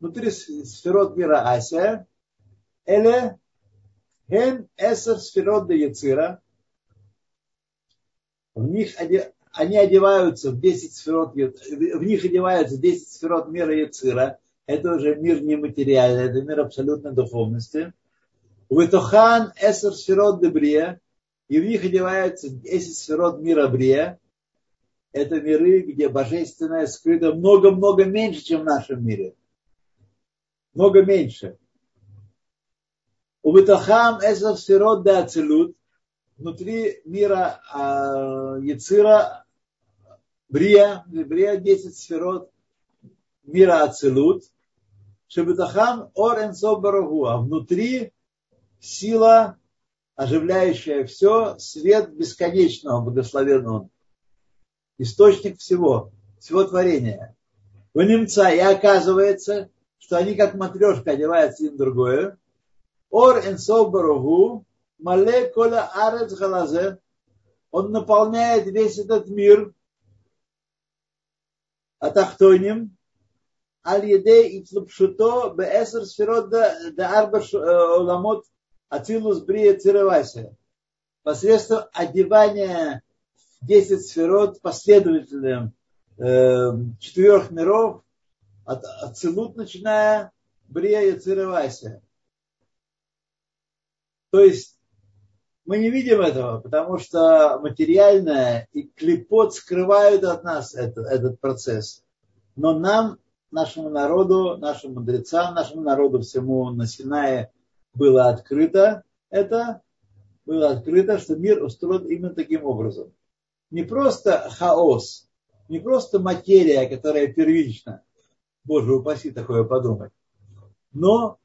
Внутри сферот мира ася, эле хен эсер сферот да яцира. В них они одеваются в 10 сферот, в них одеваются 10 сферот мира яцира. Это уже мир нематериальный, это мир абсолютной духовности. Ветохан эсер сферот дебрия, и в них одеваются 10 сферот мира Брия. Это миры, где божественное скрыто много-много меньше, чем в нашем мире. Много меньше. У Бетахам Эсов Сферот да Ацелут. Внутри мира э, Яцира Брия, Брия 10 сферот мира Ацелут. Шебетахам Ор Энсов. А внутри сила оживляющая все, свет бесконечного, благословенного. Источник всего, всего творения. У немца и оказывается, что они как матрешка одеваются один другое. Ор энсов барагу, мале кола арец галазе. Он наполняет весь этот мир атахтоним, аль-еде и тлупшуто беэсер сферот да арба уламот Ацилус Брия Цировайся. Посредством одевания 10 сферот последовательным э, четырех миров, от Ацилут начиная, Брия и Цировайся. То есть мы не видим этого, потому что материальное и клепот скрывают от нас это, этот процесс. Но нам, нашему народу, нашим мудрецам, нашему народу всему на Синае было открыто это, было открыто, что мир устроен именно таким образом. Не просто хаос, не просто материя, которая первична, Боже упаси такое подумать, но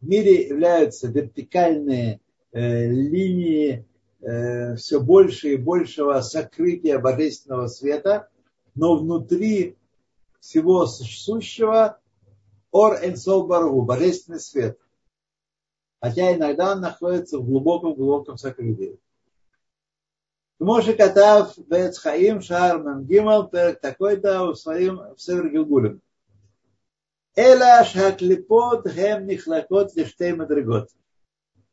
в мире являются вертикальные э, линии э, все больше и большего сокрытия божественного света, но внутри всего сущего ор энсол баргу, божественный свет – хотя иногда он находится в глубоком-глубоком сокрытии. Моше Катав Бецхаим Шар Мемгимал перед такой-то в своем в Север. Эла шаклипот хем нихлакот лиштей мадригот.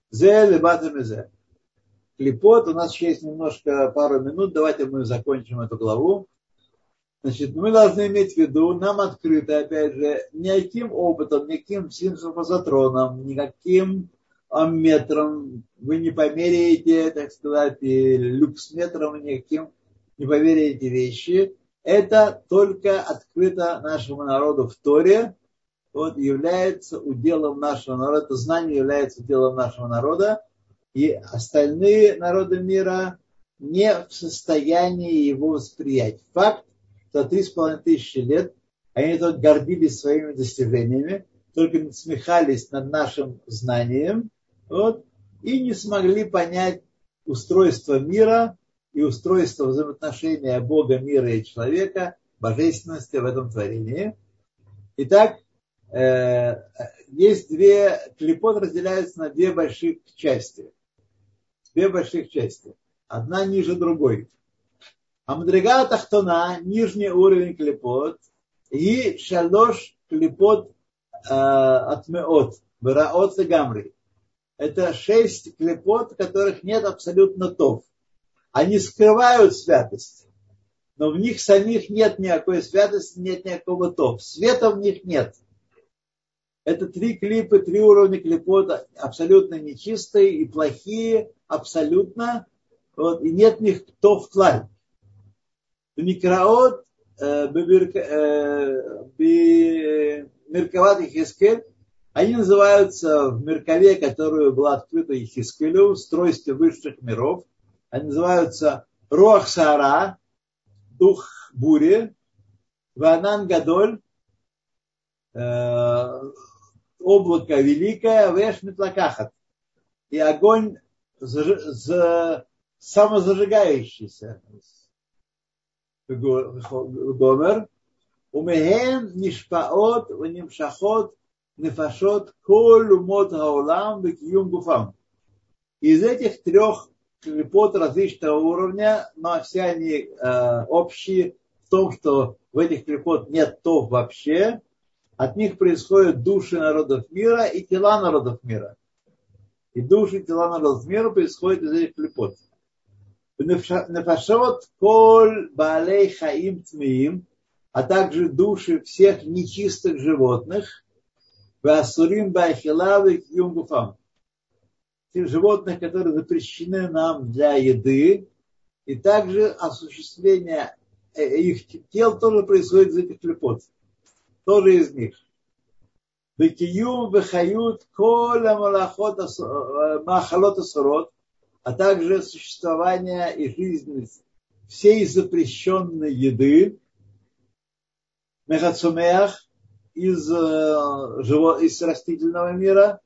Зе лебатам зе. Клипот, у нас еще есть немножко пару минут, давайте мы закончим эту главу. Значит, мы должны иметь в виду, нам открыто, опять же, никаким опытом, никаким синсофазотроном, никаким амметром, вы не померяете, так сказать, и люксметром никаким, не померяете вещи. Это только открыто нашему народу в Торе, вот, является уделом нашего народа, это знание является уделом нашего народа, и остальные народы мира не в состоянии его восприять. Факт, что три с половиной тысячи лет они тут гордились своими достижениями, только насмехались над нашим знанием, вот, и не смогли понять устройство мира и устройство взаимоотношения Бога, мира и человека, божественности в этом творении. Итак, есть две, клепот разделяются на две больших части. Две больших части. Одна ниже другой. А Мадрига Тахтона, нижний уровень клепот, и шалош клепот э, от меот, браот гамри это шесть клепот, которых нет абсолютно тов. Они скрывают святость, но в них самих нет никакой святости, нет никакого тов. Света в них нет. Это три клипы, три уровня клепота, абсолютно нечистые и плохие, абсолютно. Вот, и нет них тов тлаль. Микраот, э, Мерковат и Хискель, они называются в Меркове, которую была открыта Ихискелю, стройстве высших миров. Они называются Руах Сара, дух бури, Ванан Гадоль, э, облако великое, Веш Метлакахат. И огонь за, самозажигающийся. Гомер. Умехем нишпаот, унимшахот, нефашот коль умот хаолам бекиюм гуфам. Из этих трех клепот различного уровня, но все они э, общие в том, что в этих клепот нет тов вообще, от них происходят души народов мира и тела народов мира. И души и тела народов мира происходят из этих клепот. Нефашот коль балей хаим тмиим, а также души всех нечистых животных – Васурим Байхилавы Кьюм Гуфам. животных, которые запрещены нам для еды, и также осуществление э, их тел тоже происходит из этих клепот. Тоже из них. Бекиюм, Бехают, Коля, э, Махалот, Асурот, а также существование и жизнь всей запрещенной еды, Мехацумеах, из, э, из растительного мира,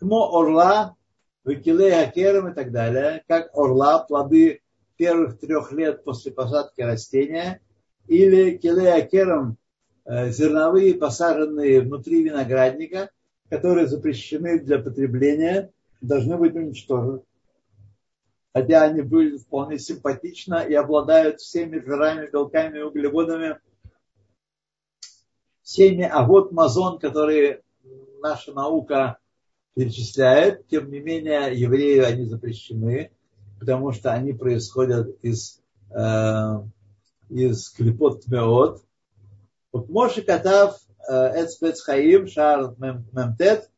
Кмо орла, Викилей Акером и так далее, как орла, плоды первых трех лет после посадки растения, или Килей Акером, э, зерновые, посаженные внутри виноградника, которые запрещены для потребления, должны быть уничтожены. Хотя они были вполне симпатично и обладают всеми жирами, белками, углеводами, всеми, а вот мазон, которые наша наука перечисляет, тем не менее евреи они запрещены, потому что они происходят из, э, из клепот тмеот. Моше Катав Эцпец Хаим Шар Мемтет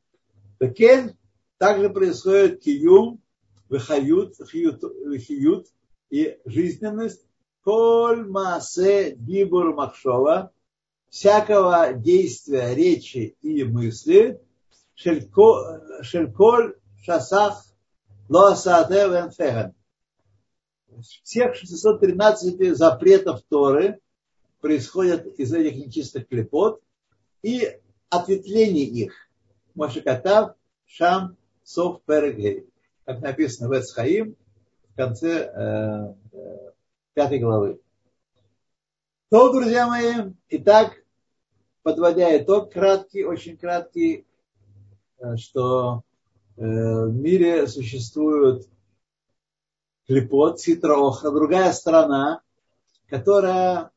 Бекен также происходит киюм, выхают, хиют и жизненность. Коль масе дибур махшова, всякого действия, речи и мысли, шельколь шасах лоасаде венфеген. Всех 613 запретов Торы происходят из этих нечистых клепот и ответвлений их. Мошикатав, Шам, Сов, Перегей. Как написано в Эцхаим в конце э, э, пятой главы. То, друзья мои, итак, подводя итог краткий, очень краткий, э, что э, в мире существует клепот, ситроха, другая страна, которая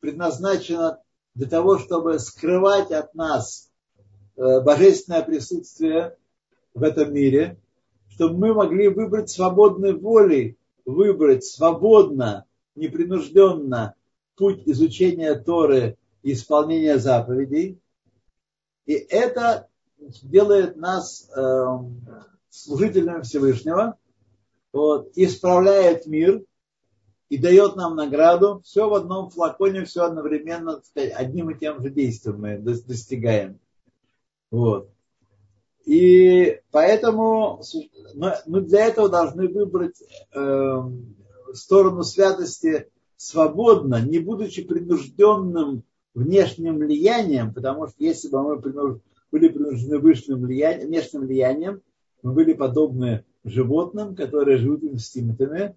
предназначена для того, чтобы скрывать от нас э, божественное присутствие в этом мире, чтобы мы могли выбрать свободной волей, выбрать свободно, непринужденно путь изучения Торы и исполнения заповедей. И это делает нас э, служителями Всевышнего, вот, исправляет мир и дает нам награду. Все в одном флаконе, все одновременно, одним и тем же действием мы достигаем. Вот. И поэтому мы для этого должны выбрать э, сторону святости свободно, не будучи принужденным внешним влиянием, потому что если бы мы были принуждены внешним влиянием, внешним влиянием, мы были подобны животным, которые живут инстинктами,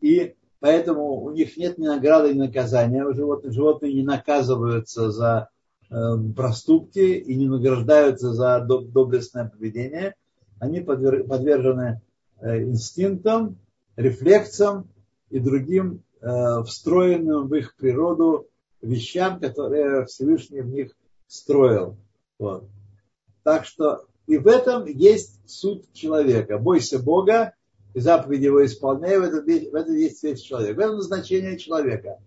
и поэтому у них нет ни награды, ни наказания у животных. Животные не наказываются за э, проступки и не награждаются за доблестное поведение. Они подвержены э, инстинктам, рефлексам и другим э, встроенным в их природу вещам, которые Всевышний в них строил. Вот. Так что и в этом есть суть человека. Бойся Бога, и заповеди его исполняй, в этом, в этом есть весь человек. В этом значение человека.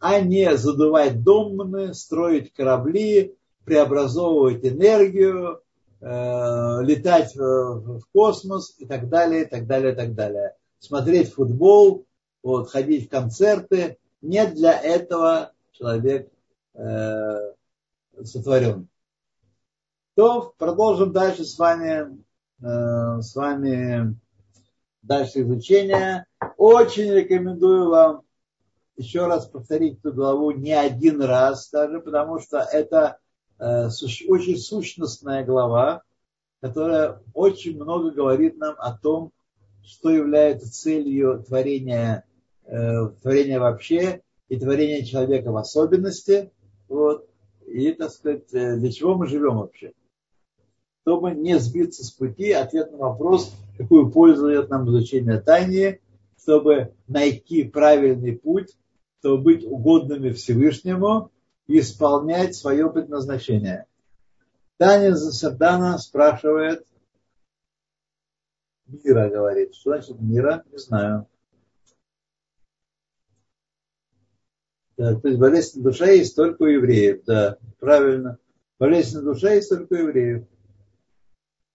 А не задувать домны, строить корабли, преобразовывать энергию, э, летать в, в космос и так далее, и так далее, и так далее. Смотреть футбол, вот, ходить в концерты. Нет для этого человек э, сотворен. То продолжим дальше с вами, э, с вами дальше изучение. Очень рекомендую вам еще раз повторить эту главу не один раз даже, потому что это э, очень сущностная глава, которая очень много говорит нам о том, что является целью творения, э, творения вообще и творения человека в особенности. Вот. И, так сказать, э, для чего мы живем вообще? Чтобы не сбиться с пути, ответ на вопрос, какую пользу дает нам изучение Тайни, чтобы найти правильный путь, чтобы быть угодными Всевышнему и исполнять свое предназначение. Таня Засардана спрашивает, мира говорит. Что значит мира? Не знаю. Да, то есть болезнь душа есть только у евреев. Да, правильно. Болезнь душа есть только у евреев.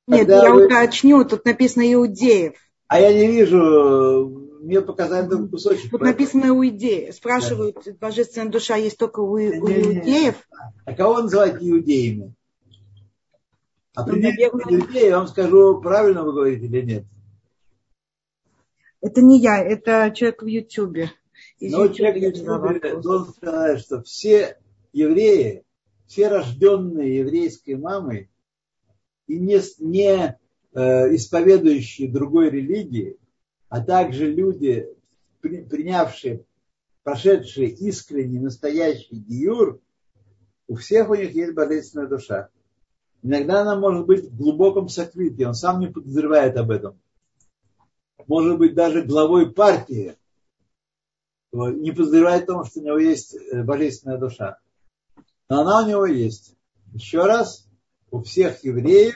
Нет, я вы... уточню, тут написано иудеев. А я не вижу, мне показали только кусочек. Тут написано иудеи. Спрашивают, да. божественная душа есть только у, у иудеев. А кого называть иудеями? А ну, наверное... иудеи, я вам скажу, правильно вы говорите или нет. Это не я, это человек в Ютьюбе. Но человек в Ютьюбе должен сказать, что все евреи, все рожденные еврейской мамой и не, не э, исповедующие другой религии, а также люди, при, принявшие, прошедшие искренний, настоящий гиюр, у всех у них есть божественная душа. Иногда она может быть в глубоком сокрытии, он сам не подозревает об этом. Может быть даже главой партии, не подозревает о том, что у него есть э, божественная душа. Но она у него есть. Еще раз, у всех евреев,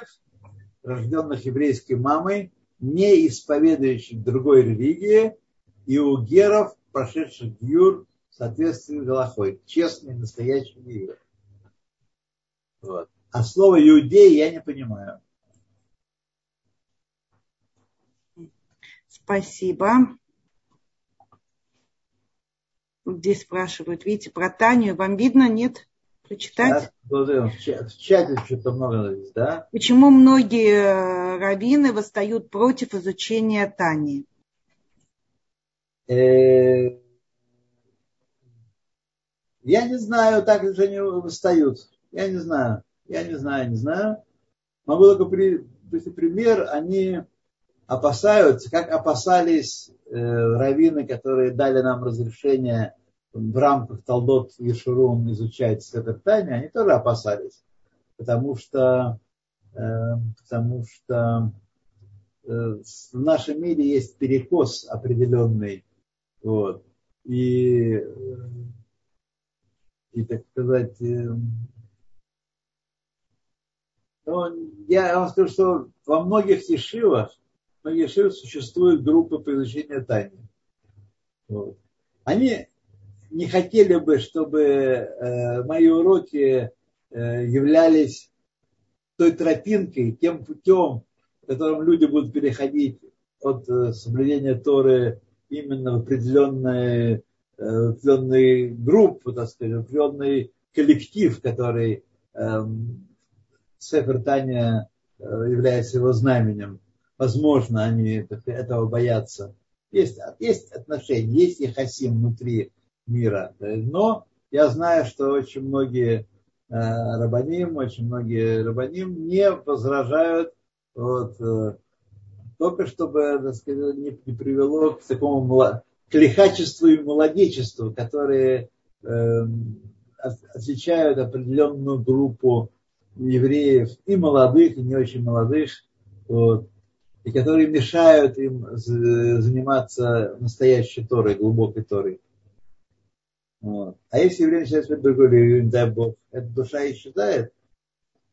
рожденных еврейской мамой, не исповедующих другой религии, и у геров, прошедших гюр в Галахой. Честный, настоящий гюр. Вот. А слово иудей я не понимаю. Спасибо. Здесь спрашивают, видите, про Танию. Вам видно, нет? Прочитать? В чате что-то много здесь, да? Почему многие э, раввины восстают против изучения Тани? Э, я не знаю, так же они восстают. Я не знаю. Я не знаю, не знаю. Могу только при, пример, они опасаются, как опасались э, раввины, которые дали нам разрешение в рамках Талдот Ешурун изучать Сетер Тайни, они тоже опасались, потому что, э, потому что э, в нашем мире есть перекос определенный, вот, и, э, и так сказать, э, ну, я вам скажу, что во многих ешивах на Ешив существуют группы по изучению тайны. Вот. Они не хотели бы, чтобы э, мои уроки э, являлись той тропинкой, тем путем, которым люди будут переходить от э, соблюдения Торы именно в определенные, определенные группы, так сказать, определенный коллектив, который э, Сефер Таня является его знаменем возможно, они этого боятся. Есть, есть отношения, есть и хасим внутри мира. Но я знаю, что очень многие э, рабаним, очень многие рабаним не возражают вот, э, только чтобы так сказать, не, привело к такому к лихачеству и молодечеству, которые э, отличают определенную группу евреев, и молодых, и не очень молодых, вот, и которые мешают им заниматься настоящей Торой, глубокой Торой. Вот. А если еврей начинает смотреть другой, дай Бог, эта душа исчезает,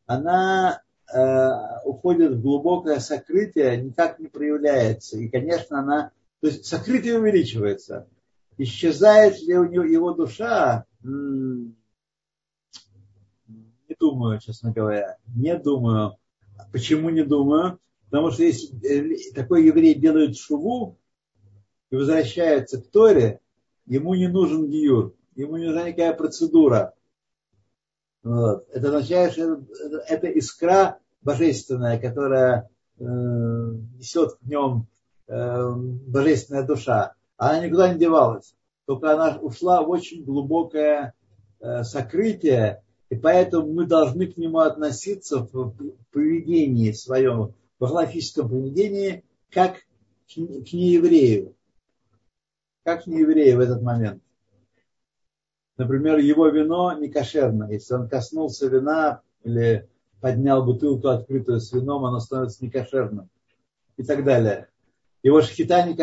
она э, уходит в глубокое сокрытие, никак не проявляется. И, конечно, она... То есть сокрытие увеличивается. Исчезает ли у него его душа? не думаю, честно говоря. Не думаю. Почему не думаю? Потому что если э, такой еврей делает шуву и возвращается к Торе, ему не нужен гиюр, ему нужна никакая процедура. Вот. Это означает, что это искра божественная, которая э, несет в нем э, божественная душа. Она никуда не девалась. Только она ушла в очень глубокое э, сокрытие, и поэтому мы должны к нему относиться в поведении своем, в галактическом поведении как к нееврею. Как к нееврею в этот момент. Например, его вино не кошерно. Если он коснулся вина или поднял бутылку открытую с вином, оно становится некошерным. И так далее. Его шхита не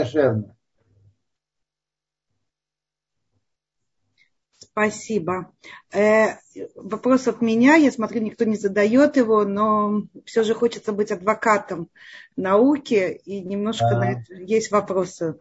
Спасибо. Э, вопрос от меня. Я смотрю, никто не задает его, но все же хочется быть адвокатом науки, и немножко а. на это есть вопросы.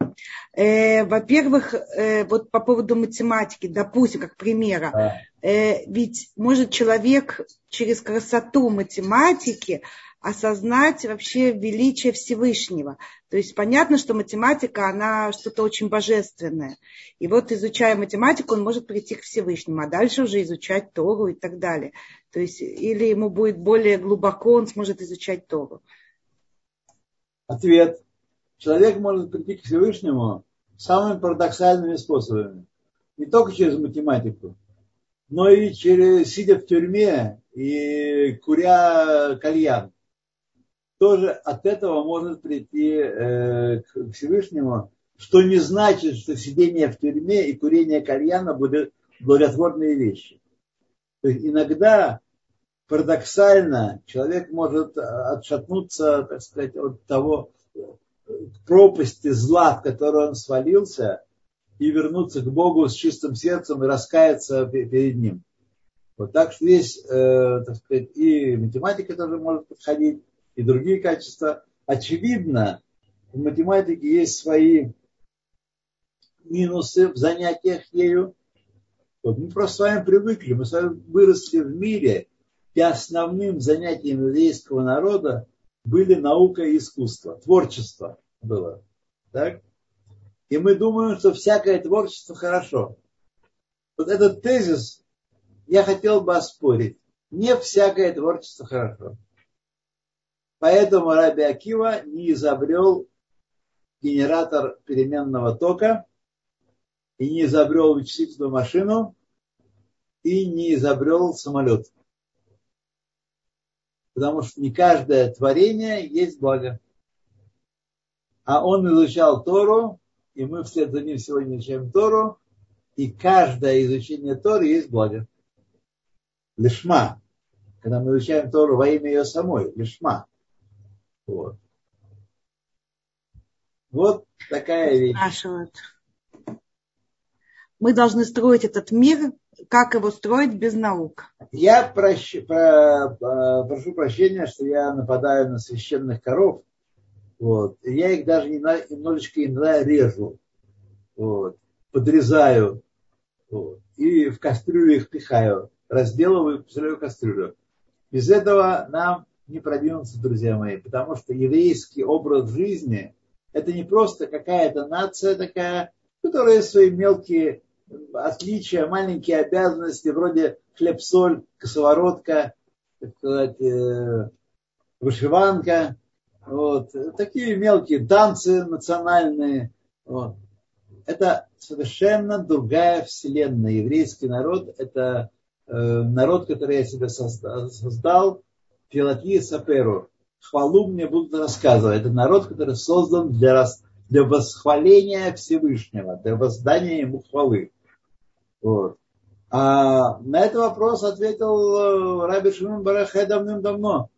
Э, во-первых, э, вот по поводу математики, допустим, как примера, а. э, ведь может человек через красоту математики осознать вообще величие Всевышнего. То есть понятно, что математика, она что-то очень божественное. И вот изучая математику, он может прийти к Всевышнему, а дальше уже изучать Тору и так далее. То есть или ему будет более глубоко, он сможет изучать Тору. Ответ. Человек может прийти к Всевышнему самыми парадоксальными способами. Не только через математику, но и через, сидя в тюрьме и куря кальян. Тоже от этого может прийти э, к Всевышнему, что не значит, что сидение в тюрьме и курение кальяна будут благотворные вещи. То есть иногда парадоксально человек может отшатнуться, так сказать, от того пропасти зла, в которую он свалился, и вернуться к Богу с чистым сердцем и раскаяться перед Ним. Вот так что здесь, э, так сказать, и математика тоже может подходить, и другие качества. Очевидно, в математике есть свои минусы в занятиях ею. Вот мы просто с вами привыкли, мы с вами выросли в мире, и основным занятием еврейского народа были наука и искусство, творчество было. Так? И мы думаем, что всякое творчество хорошо. Вот этот тезис я хотел бы оспорить. Не всякое творчество хорошо. Поэтому Раби Акива не изобрел генератор переменного тока и не изобрел вычислительную машину и не изобрел самолет. Потому что не каждое творение есть благо. А он изучал Тору и мы вслед за ним сегодня изучаем Тору, и каждое изучение Торы есть благо. Лишма. Когда мы изучаем Тору во имя ее самой, лишма. Вот. Вот такая вещь. Спрашивают. Мы должны строить этот мир, как его строить без наук. Я прощ... про... прошу прощения, что я нападаю на священных коров, вот. И я их даже немножечко иногда режу. Вот. Подрезаю. Вот. И в кастрюлю их пихаю. Разделываю, посылаю кастрюлю. Без этого нам не продвинуться, друзья мои, потому что еврейский образ жизни это не просто какая-то нация такая, которая свои мелкие отличия, маленькие обязанности, вроде хлеб-соль, косоворотка, так сказать, э, вышиванка, вот. Такие мелкие танцы национальные. Вот. Это совершенно другая вселенная. Еврейский народ – это э, народ, который я себе создал, Филатия Саперу. Хвалу мне будут рассказывать. Это народ, который создан для, для восхваления Всевышнего, для воздания ему хвалы. Вот. А на этот вопрос ответил э, Раби Шимон Барахай давным-давно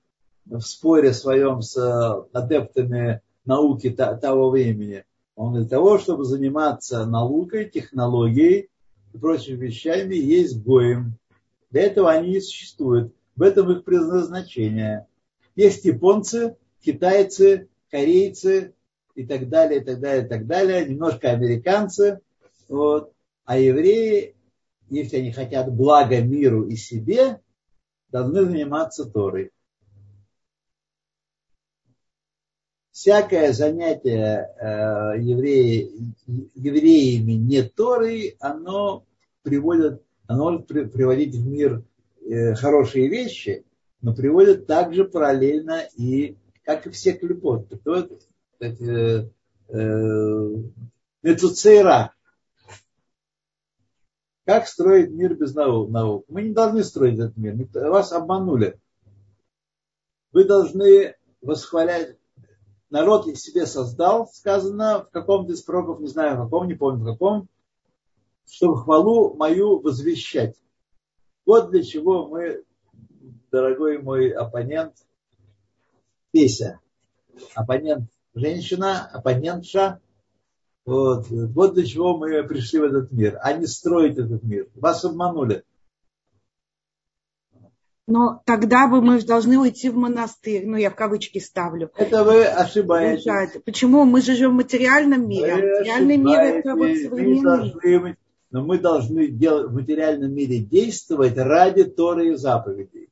в споре своем с э, адептами науки того времени. Он для того, чтобы заниматься наукой, технологией и прочими вещами, есть гоем. Для этого они и существуют. В этом их предназначение. Есть японцы, китайцы, корейцы и так далее, и так далее, и так далее. Немножко американцы. Вот. А евреи, если они хотят блага миру и себе, должны заниматься Торой. всякое занятие э, евреи, евреями не Торой, оно приводит, оно может приводить в мир хорошие вещи, но приводит также параллельно и, как и все клепот, э, Мецуцейра. Как строить мир без наук? Мы не должны строить этот мир. Вас обманули. Вы должны восхвалять, народ из себе создал, сказано в каком-то из пророков, не знаю в каком, не помню в каком, чтобы хвалу мою возвещать. Вот для чего мы, дорогой мой оппонент, Песя, оппонент женщина, оппонентша, вот, вот для чего мы пришли в этот мир, а не строить этот мир. Вас обманули но тогда бы мы должны уйти в монастырь. Ну, я в кавычки ставлю. Это вы ошибаетесь. Почему? Мы живем в материальном мире. Вы материальный мир это вот современный. Должны, но мы должны в материальном мире действовать ради Торы и заповедей.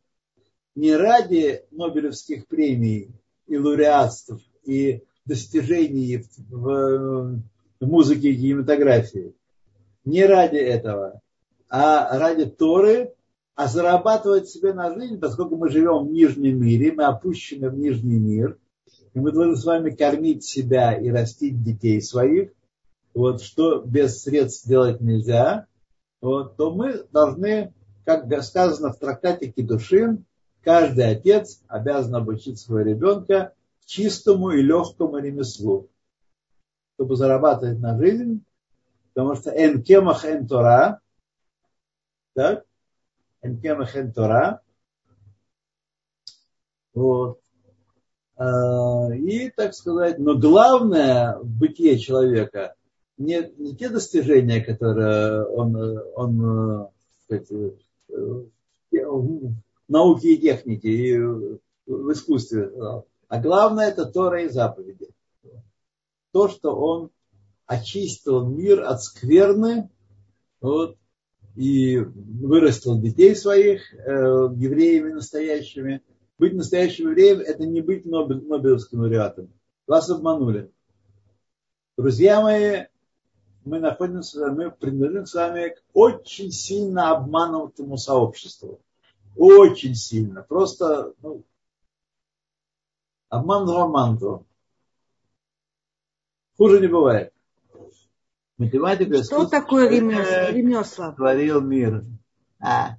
не ради Нобелевских премий и лауреатств и достижений в, в музыке и кинематографии. Не ради этого, а ради Торы, а зарабатывать себе на жизнь, поскольку мы живем в нижнем мире, мы опущены в нижний мир, и мы должны с вами кормить себя и растить детей своих, вот, что без средств делать нельзя, вот, то мы должны, как сказано в трактате Кедушин, каждый отец обязан обучить своего ребенка чистому и легкому ремеслу, чтобы зарабатывать на жизнь, потому что эн кемах эн тора, так, эн кемах эн тора, вот, а, и, так сказать, но главное в бытие человека не, не те достижения, которые он, он сказать, в науке и технике, и в искусстве а главное это Тора и заповеди. То, что он очистил мир от скверны вот, и вырастил детей своих э, евреями настоящими. Быть настоящим евреем – это не быть Нобелевским лауреатом. Вас обманули. Друзья мои, мы находимся, мы принадлежим с вами к очень сильно обманутому сообществу. Очень сильно. Просто ну, Обман в обманку. Хуже не бывает. Математика Что такое ремесла? Творил мир. А.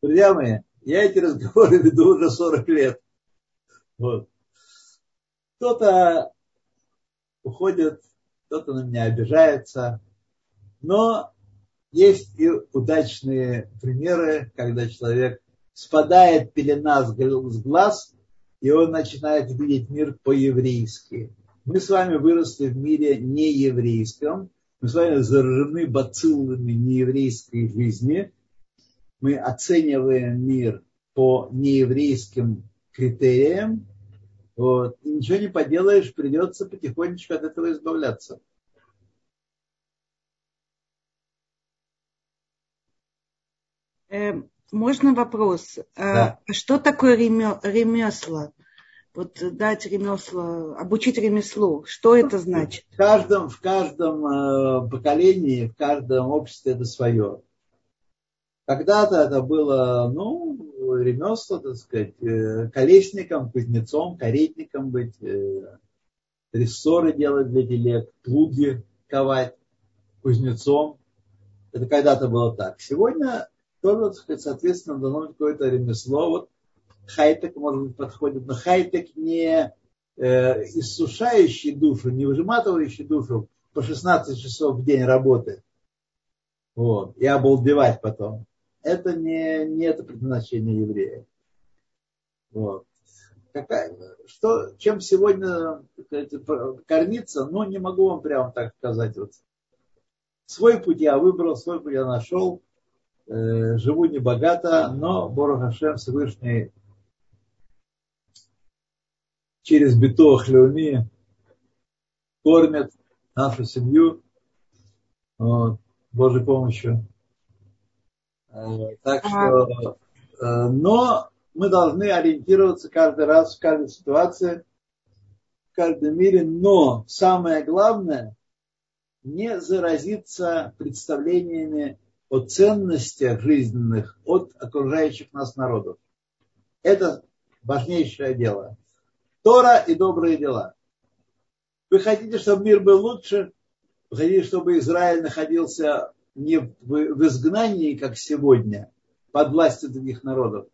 Друзья мои, я эти разговоры веду уже 40 лет. Вот. Кто-то уходит, кто-то на меня обижается. Но есть и удачные примеры, когда человек спадает пелена с глаз и он начинает видеть мир по-еврейски. Мы с вами выросли в мире нееврейском, мы с вами заражены бациллами нееврейской жизни, мы оцениваем мир по нееврейским критериям, вот, и ничего не поделаешь, придется потихонечку от этого избавляться. Эм, можно вопрос? А да. Что такое ремесло? Вот дать ремесло, обучить ремеслу, что это значит? В каждом, в каждом э, поколении, в каждом обществе это свое. Когда-то это было, ну, ремесло, так сказать, э, колесником, кузнецом, каретником быть, э, рессоры делать для телег, плуги ковать, кузнецом. Это когда-то было так. Сегодня тоже, сказать, соответственно, дано какое-то ремесло. Вот хайтек, может быть, подходит, но хайтек не э, иссушающий душу, не выжиматывающий душу по 16 часов в день работы. Вот, и обалдевать потом. Это не, не это предназначение еврея. Вот. Какая, что, чем сегодня кормиться, ну, не могу вам прямо так сказать. Вот. Свой путь я выбрал, свой путь я нашел. Э, живу небогато, но Борох Хашем Всевышний через Битох Леуми кормит нашу семью вот, Божьей помощью. Э, так что, э, но мы должны ориентироваться каждый раз в каждой ситуации, в каждом мире, но самое главное не заразиться представлениями о ценностях жизненных от окружающих нас народов. Это важнейшее дело. Тора и добрые дела. Вы хотите, чтобы мир был лучше? Вы хотите, чтобы Израиль находился не в изгнании, как сегодня, под властью других народов,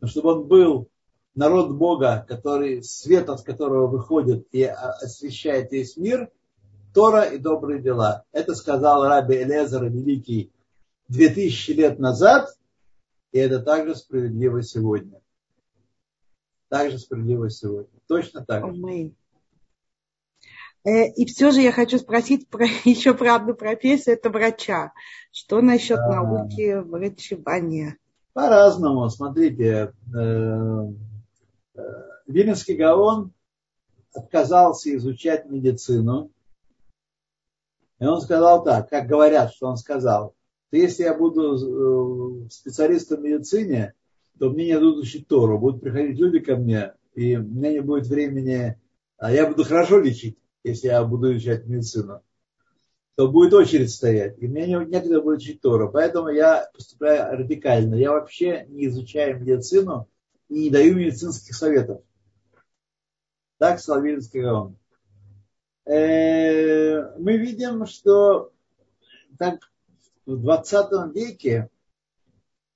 но чтобы он был народ Бога, который, свет от которого выходит и освещает весь мир, Тора и добрые дела. Это сказал Раби Элезер, великий 2000 лет назад, и это также справедливо сегодня. Также справедливо сегодня. Точно так же. Э, и все же я хочу спросить про, еще про одну профессию, это врача. Что насчет а, науки врачевания? По-разному. Смотрите, э, э, Виленский Гаон отказался изучать медицину. И он сказал так, как говорят, что он сказал – то если я буду специалистом в медицине, то мне не дадут учить Тору. Будут приходить люди ко мне, и у меня не будет времени, а я буду хорошо лечить, если я буду изучать медицину, то будет очередь стоять, и мне некогда будет учить Тору. Поэтому я поступаю радикально. Я вообще не изучаю медицину и не даю медицинских советов. Так сказал Вильнский Гаон. Э, мы видим, что так в 20 веке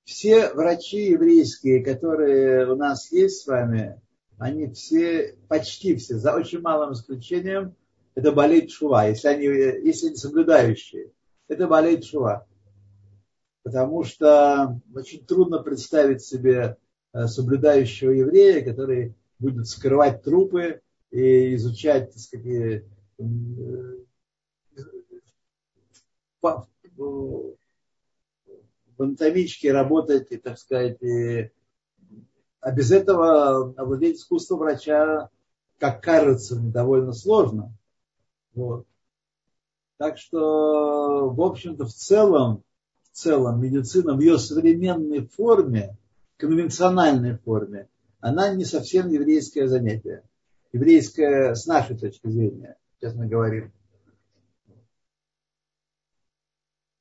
все врачи еврейские, которые у нас есть с вами, они все, почти все, за очень малым исключением, это болеет шува, если они, если они соблюдающие. Это болеет шува. Потому что очень трудно представить себе э, соблюдающего еврея, который будет скрывать трупы и изучать, так сказать, э, в анатомичке работать, и, так сказать, а без этого овладеть искусством врача, как кажется, довольно сложно. Вот. Так что, в общем-то, в целом, в целом медицина в ее современной форме, конвенциональной форме, она не совсем еврейское занятие. Еврейское с нашей точки зрения, честно говоря.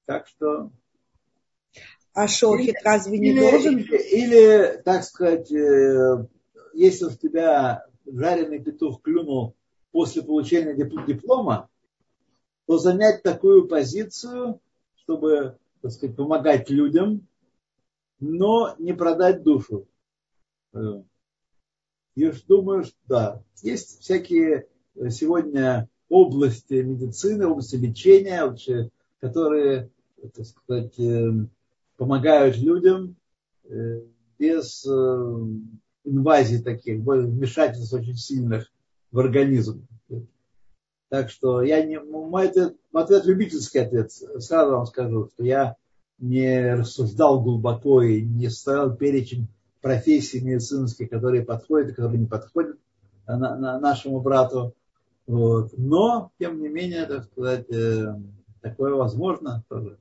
Так что а шохит разве не или, должен? Или, или, так сказать, э, если в тебя жареный петух клюнул после получения диплома, то занять такую позицию, чтобы, так сказать, помогать людям, но не продать душу. Э, я думаю, что да, есть всякие сегодня области медицины, области лечения, вообще, которые, так сказать, э, помогают людям э, без э, инвазий таких, вмешательств очень сильных в организм. Так что я не, мой ответ, мой ответ любительский ответ. Сразу вам скажу, что я не рассуждал глубоко и не ставил перечень профессий медицинских, которые подходят и которые не подходят на, на нашему брату. Вот. Но, тем не менее, так сказать, э, такое возможно тоже.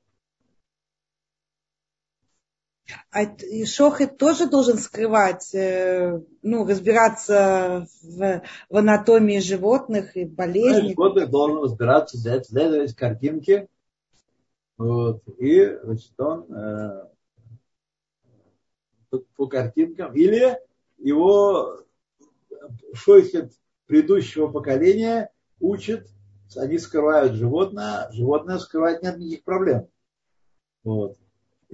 А Шохет тоже должен скрывать, э, ну, разбираться в, в анатомии животных и болезней. Животных должен разбираться, следовать картинки. Вот, и, значит, он э, по картинкам. Или его Шохет предыдущего поколения учит, они скрывают животное, животное скрывать нет никаких проблем. Вот.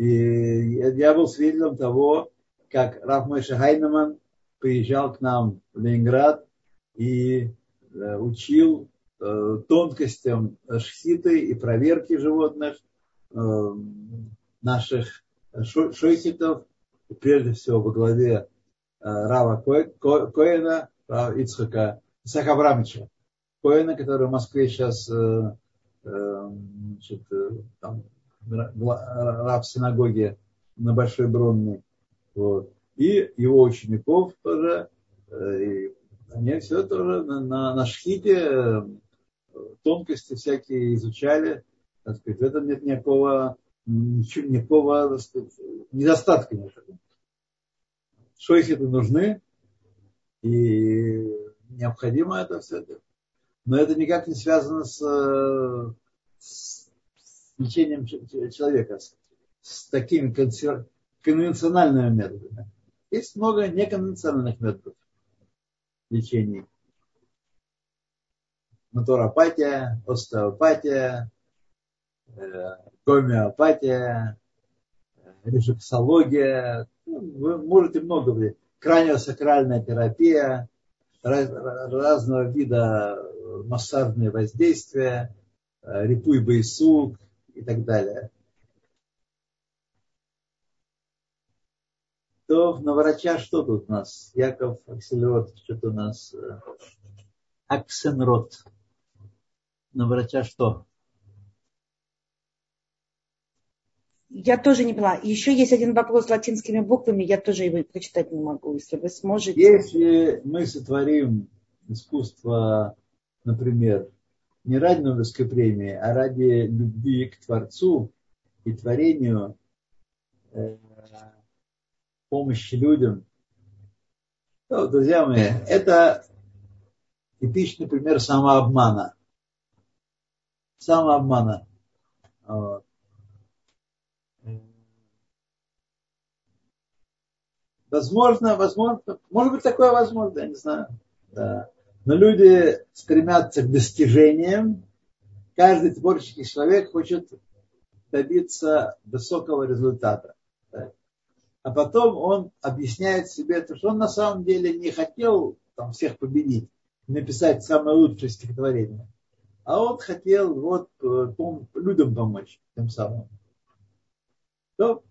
И я был свидетелем того, как Раф Мойша Хайнеман приезжал к нам в Ленинград и э, учил э, тонкостям шхиты и проверки животных э, наших шойхитов, прежде всего во главе Рава Коэна, Рава Ицхака, Исака Абрамовича Коэна, который в Москве сейчас значит, там, раб синагоги на Большой Бронной. Вот. И его учеников тоже. Э, и они все тоже на, на, на шхите э, тонкости всякие изучали. Так сказать, в этом нет никакого, ничего, никакого сказать, недостатка. Никакого. Шойхеты нужны, и необходимо это все. Но это никак не связано с, с лечением человека с такими конвенциональными методами. Есть много неконвенциональных методов лечения. Натуропатия, остеопатия, э, гомеопатия, рефлексология. Ну, вы можете много говорить. Краниосакральная терапия, разного вида массажные воздействия, э, рипуй байсук, и так далее. То на врача что тут у нас? Яков Аксельрод, что-то у нас э, Аксенрод. На врача что? Я тоже не поняла. Еще есть один вопрос с латинскими буквами, я тоже его прочитать не могу, если вы сможете. Если мы сотворим искусство, например, не ради Нобелевской премии, а ради любви к Творцу и творению, э, помощи людям. Ну, друзья мои, это типичный пример самообмана. Самообмана. Вот. Возможно, возможно, может быть такое возможно, я не знаю. Да. Но люди стремятся к достижениям. Каждый творческий человек хочет добиться высокого результата. А потом он объясняет себе, что он на самом деле не хотел там, всех победить, написать самое лучшее стихотворение. А он хотел вот людям помочь тем самым. То